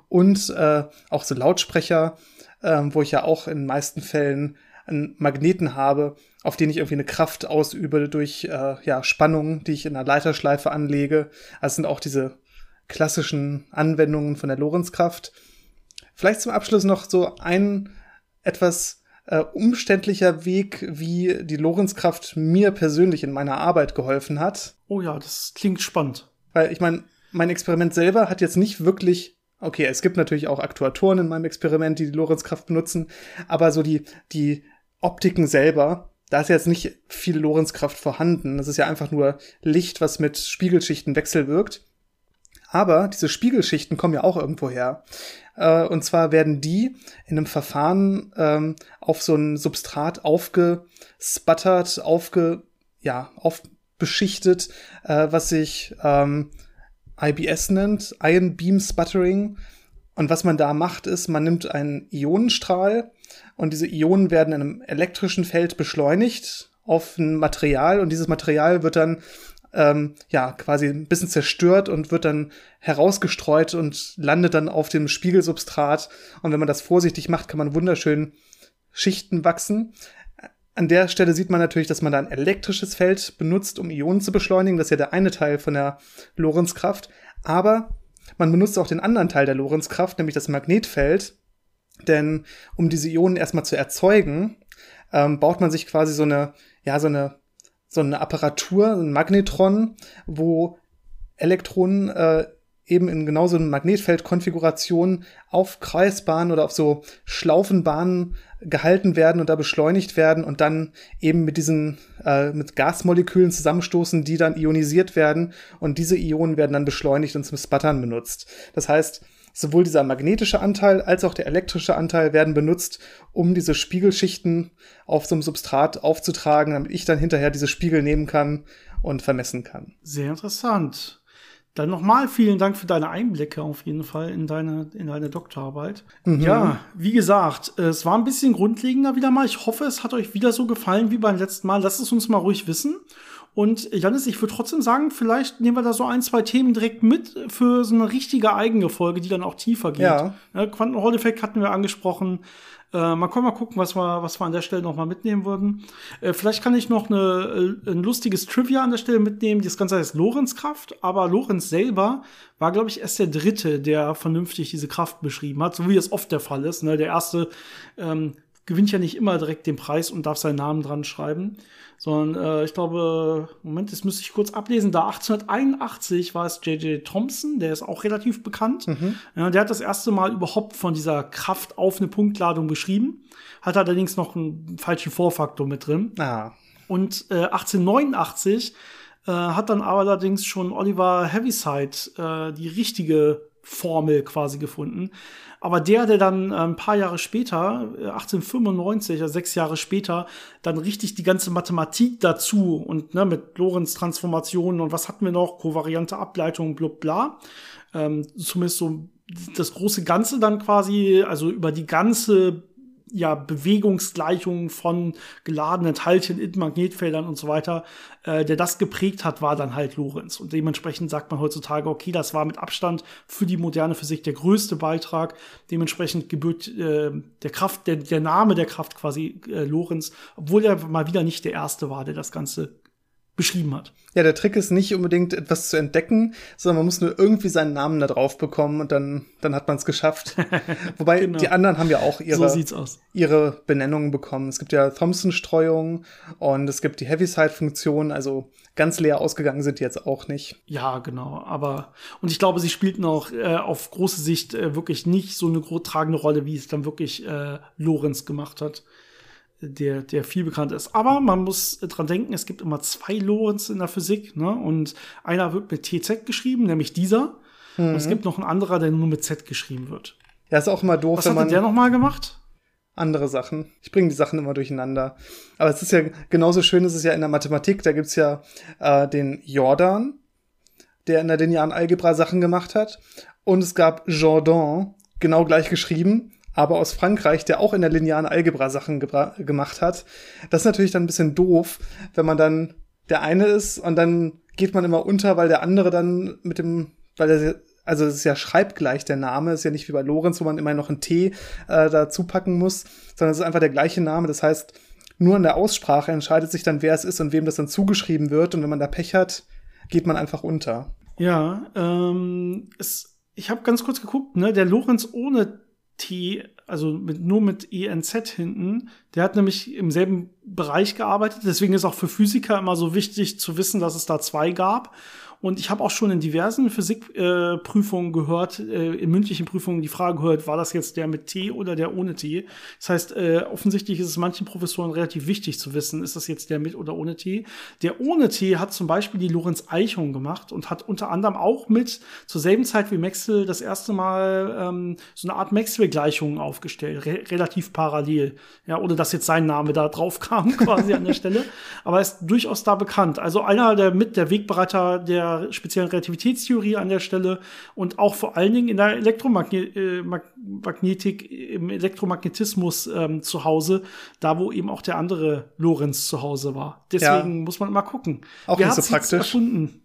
Und äh, auch so Lautsprecher, äh, wo ich ja auch in den meisten Fällen einen Magneten habe, auf den ich irgendwie eine Kraft ausübe durch äh, ja, Spannungen, die ich in einer Leiterschleife anlege. Also sind auch diese klassischen Anwendungen von der Lorenzkraft. Vielleicht zum Abschluss noch so ein etwas äh, umständlicher Weg, wie die Lorenzkraft mir persönlich in meiner Arbeit geholfen hat. Oh ja, das klingt spannend. Weil ich meine, mein Experiment selber hat jetzt nicht wirklich Okay, es gibt natürlich auch Aktuatoren in meinem Experiment, die die Lorenzkraft benutzen, aber so die, die Optiken selber, da ist jetzt nicht viel Lorenzkraft vorhanden. Das ist ja einfach nur Licht, was mit Spiegelschichten wechselwirkt. Aber diese Spiegelschichten kommen ja auch irgendwo her. Äh, und zwar werden die in einem Verfahren ähm, auf so ein Substrat aufgesputtert, aufge, ja, aufbeschichtet, äh, was sich ähm, IBS nennt, Ion Beam Sputtering. Und was man da macht, ist, man nimmt einen Ionenstrahl und diese Ionen werden in einem elektrischen Feld beschleunigt auf ein Material und dieses Material wird dann ähm, ja quasi ein bisschen zerstört und wird dann herausgestreut und landet dann auf dem Spiegelsubstrat. Und wenn man das vorsichtig macht, kann man wunderschön Schichten wachsen. An der Stelle sieht man natürlich, dass man da ein elektrisches Feld benutzt, um Ionen zu beschleunigen. Das ist ja der eine Teil von der Lorenzkraft. Aber man benutzt auch den anderen Teil der Lorenzkraft, nämlich das Magnetfeld. Denn um diese Ionen erstmal zu erzeugen, ähm, baut man sich quasi so eine, ja, so eine so eine Apparatur, ein Magnetron, wo Elektronen äh, eben in genau so einer Magnetfeldkonfiguration auf Kreisbahnen oder auf so Schlaufenbahnen gehalten werden und da beschleunigt werden und dann eben mit diesen äh, mit Gasmolekülen zusammenstoßen, die dann ionisiert werden und diese Ionen werden dann beschleunigt und zum Sputtern benutzt. Das heißt, sowohl dieser magnetische Anteil als auch der elektrische Anteil werden benutzt, um diese Spiegelschichten auf so einem Substrat aufzutragen, damit ich dann hinterher diese Spiegel nehmen kann und vermessen kann. Sehr interessant. Dann nochmal vielen Dank für deine Einblicke auf jeden Fall in deine, in deine Doktorarbeit. Mhm. Ja, wie gesagt, es war ein bisschen grundlegender wieder mal. Ich hoffe, es hat euch wieder so gefallen wie beim letzten Mal. Lasst es uns mal ruhig wissen. Und Janis, ich würde trotzdem sagen, vielleicht nehmen wir da so ein, zwei Themen direkt mit für so eine richtige eigene Folge, die dann auch tiefer geht. Ja. ja Quanten Hall Effect hatten wir angesprochen. Äh, man kann mal gucken, was wir, was wir an der Stelle noch mal mitnehmen würden. Äh, vielleicht kann ich noch eine, äh, ein lustiges Trivia an der Stelle mitnehmen. Das Ganze heißt Lorenzkraft, aber Lorenz selber war, glaube ich, erst der Dritte, der vernünftig diese Kraft beschrieben hat, so wie es oft der Fall ist. Ne? Der Erste ähm, gewinnt ja nicht immer direkt den Preis und darf seinen Namen dran schreiben sondern äh, ich glaube, Moment, das müsste ich kurz ablesen. Da 1881 war es J.J. Thompson, der ist auch relativ bekannt. Mhm. Ja, der hat das erste Mal überhaupt von dieser Kraft auf eine Punktladung beschrieben, hat allerdings noch einen falschen Vorfaktor mit drin. Ah. Und äh, 1889 äh, hat dann allerdings schon Oliver Heaviside äh, die richtige Formel quasi gefunden. Aber der, der dann äh, ein paar Jahre später, 1895, also sechs Jahre später, dann richtig die ganze Mathematik dazu und ne, mit Lorentz-Transformationen und was hatten wir noch, kovariante Ableitung, blub bla, ähm, zumindest so das große Ganze dann quasi, also über die ganze ja, Bewegungsgleichungen von geladenen Teilchen in Magnetfeldern und so weiter, äh, der das geprägt hat, war dann halt Lorenz. Und dementsprechend sagt man heutzutage, okay, das war mit Abstand für die moderne Physik der größte Beitrag. Dementsprechend gebührt äh, der Kraft, der, der Name der Kraft quasi äh, Lorenz, obwohl er mal wieder nicht der erste war, der das Ganze beschrieben hat. Ja, der Trick ist nicht unbedingt etwas zu entdecken, sondern man muss nur irgendwie seinen Namen da drauf bekommen und dann, dann hat man es geschafft. Wobei genau. die anderen haben ja auch ihre, so ihre Benennungen bekommen. Es gibt ja Thomson-Streuung und es gibt die Heaviside-Funktion, also ganz leer ausgegangen sind die jetzt auch nicht. Ja, genau. Aber, und ich glaube, sie spielten auch äh, auf große Sicht äh, wirklich nicht so eine tragende Rolle, wie es dann wirklich äh, Lorenz gemacht hat der, der viel bekannt ist. Aber man muss dran denken, es gibt immer zwei Lorenz in der Physik, ne? Und einer wird mit TZ geschrieben, nämlich dieser. Mhm. Und es mhm. gibt noch einen anderer, der nur mit Z geschrieben wird. Ja, ist auch immer doof, Was wenn man. Was hat der nochmal gemacht? Andere Sachen. Ich bringe die Sachen immer durcheinander. Aber es ist ja genauso schön, ist es ja in der Mathematik, da gibt's ja äh, den Jordan, der in der linearen Algebra Sachen gemacht hat. Und es gab Jordan, genau gleich geschrieben, aber aus Frankreich, der auch in der linearen Algebra Sachen gemacht hat. Das ist natürlich dann ein bisschen doof, wenn man dann der eine ist und dann geht man immer unter, weil der andere dann mit dem, weil der, also es ist ja schreibgleich der Name, ist ja nicht wie bei Lorenz, wo man immer noch ein T äh, dazu packen muss, sondern es ist einfach der gleiche Name. Das heißt, nur in der Aussprache entscheidet sich dann, wer es ist und wem das dann zugeschrieben wird. Und wenn man da Pech hat, geht man einfach unter. Ja, ähm, es, ich habe ganz kurz geguckt, ne, der Lorenz ohne T, also mit, nur mit ENZ hinten. Der hat nämlich im selben Bereich gearbeitet. Deswegen ist auch für Physiker immer so wichtig zu wissen, dass es da zwei gab. Und ich habe auch schon in diversen Physikprüfungen äh, gehört, äh, in mündlichen Prüfungen die Frage gehört, war das jetzt der mit T oder der ohne T? Das heißt, äh, offensichtlich ist es manchen Professoren relativ wichtig zu wissen, ist das jetzt der mit oder ohne T? Der ohne T hat zum Beispiel die Lorenz-Eichung gemacht und hat unter anderem auch mit zur selben Zeit wie Maxwell das erste Mal ähm, so eine Art Maxwell-Gleichungen aufgestellt, re relativ parallel. Ja, ohne dass jetzt sein Name da drauf kam, quasi an der Stelle. Aber er ist durchaus da bekannt. Also einer der mit der Wegbereiter der speziellen Relativitätstheorie an der Stelle und auch vor allen Dingen in der Elektromagnetik, äh, im Elektromagnetismus ähm, zu Hause, da wo eben auch der andere Lorenz zu Hause war. Deswegen ja. muss man mal gucken. Auch Wer nicht so praktisch. Erfunden?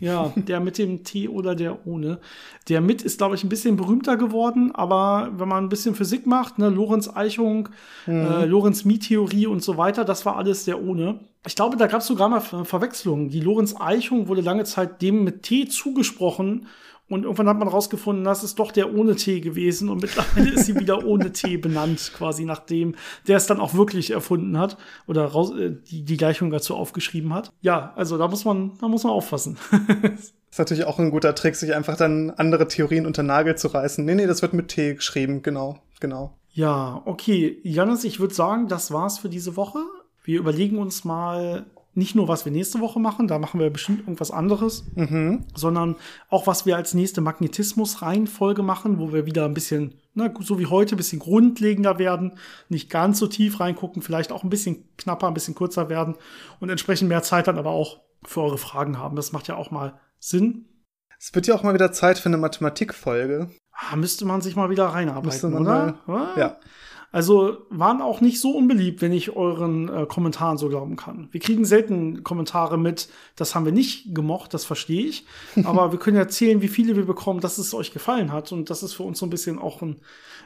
Ja, der mit dem T oder der ohne. Der mit ist, glaube ich, ein bisschen berühmter geworden, aber wenn man ein bisschen Physik macht, ne, Lorenz-Eichung, mhm. äh, Lorenz-Mie-Theorie und so weiter, das war alles der ohne. Ich glaube, da gab es sogar mal Ver Verwechslungen. Die Lorenz-Eichung wurde lange Zeit dem mit T zugesprochen und irgendwann hat man rausgefunden, das ist doch der ohne T gewesen und mittlerweile ist sie wieder ohne T benannt, quasi nachdem der es dann auch wirklich erfunden hat oder raus, äh, die, die Gleichung dazu aufgeschrieben hat. Ja, also da muss man, da muss man aufpassen. das ist natürlich auch ein guter Trick, sich einfach dann andere Theorien unter Nagel zu reißen. Nee, nee, das wird mit T geschrieben, genau, genau. Ja, okay. Janis, ich würde sagen, das war's für diese Woche. Wir überlegen uns mal, nicht nur, was wir nächste Woche machen, da machen wir bestimmt irgendwas anderes, Mhm. sondern auch, was wir als nächste Magnetismus-Reihenfolge machen, wo wir wieder ein bisschen, na, so wie heute, ein bisschen grundlegender werden, nicht ganz so tief reingucken, vielleicht auch ein bisschen knapper, ein bisschen kürzer werden und entsprechend mehr Zeit dann aber auch für eure Fragen haben. Das macht ja auch mal Sinn. Es wird ja auch mal wieder Zeit für eine Mathematikfolge. Ah, müsste man sich mal wieder reinarbeiten, Müsste man oder? Ah. Ja. Also waren auch nicht so unbeliebt, wenn ich euren äh, Kommentaren so glauben kann. Wir kriegen selten Kommentare mit, das haben wir nicht gemocht, das verstehe ich. Aber wir können erzählen, wie viele wir bekommen, dass es euch gefallen hat. Und das ist für uns so ein bisschen auch ein,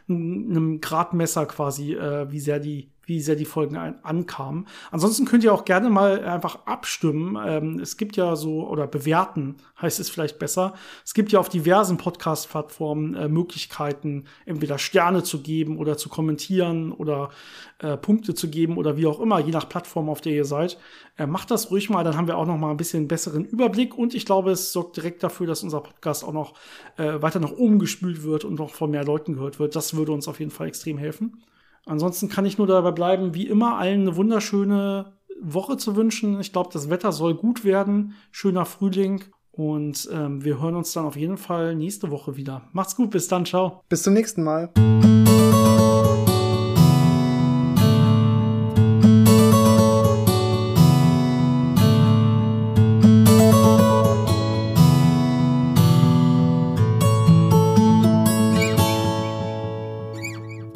ein, ein Gradmesser quasi, äh, wie sehr die wie sehr die Folgen ankamen. Ansonsten könnt ihr auch gerne mal einfach abstimmen. Ähm, es gibt ja so, oder bewerten heißt es vielleicht besser. Es gibt ja auf diversen Podcast-Plattformen äh, Möglichkeiten, entweder Sterne zu geben oder zu kommentieren oder äh, Punkte zu geben oder wie auch immer, je nach Plattform, auf der ihr seid. Äh, macht das ruhig mal, dann haben wir auch noch mal ein bisschen besseren Überblick und ich glaube, es sorgt direkt dafür, dass unser Podcast auch noch äh, weiter nach oben gespült wird und noch von mehr Leuten gehört wird. Das würde uns auf jeden Fall extrem helfen. Ansonsten kann ich nur dabei bleiben, wie immer allen eine wunderschöne Woche zu wünschen. Ich glaube, das Wetter soll gut werden. Schöner Frühling. Und ähm, wir hören uns dann auf jeden Fall nächste Woche wieder. Macht's gut, bis dann, ciao. Bis zum nächsten Mal.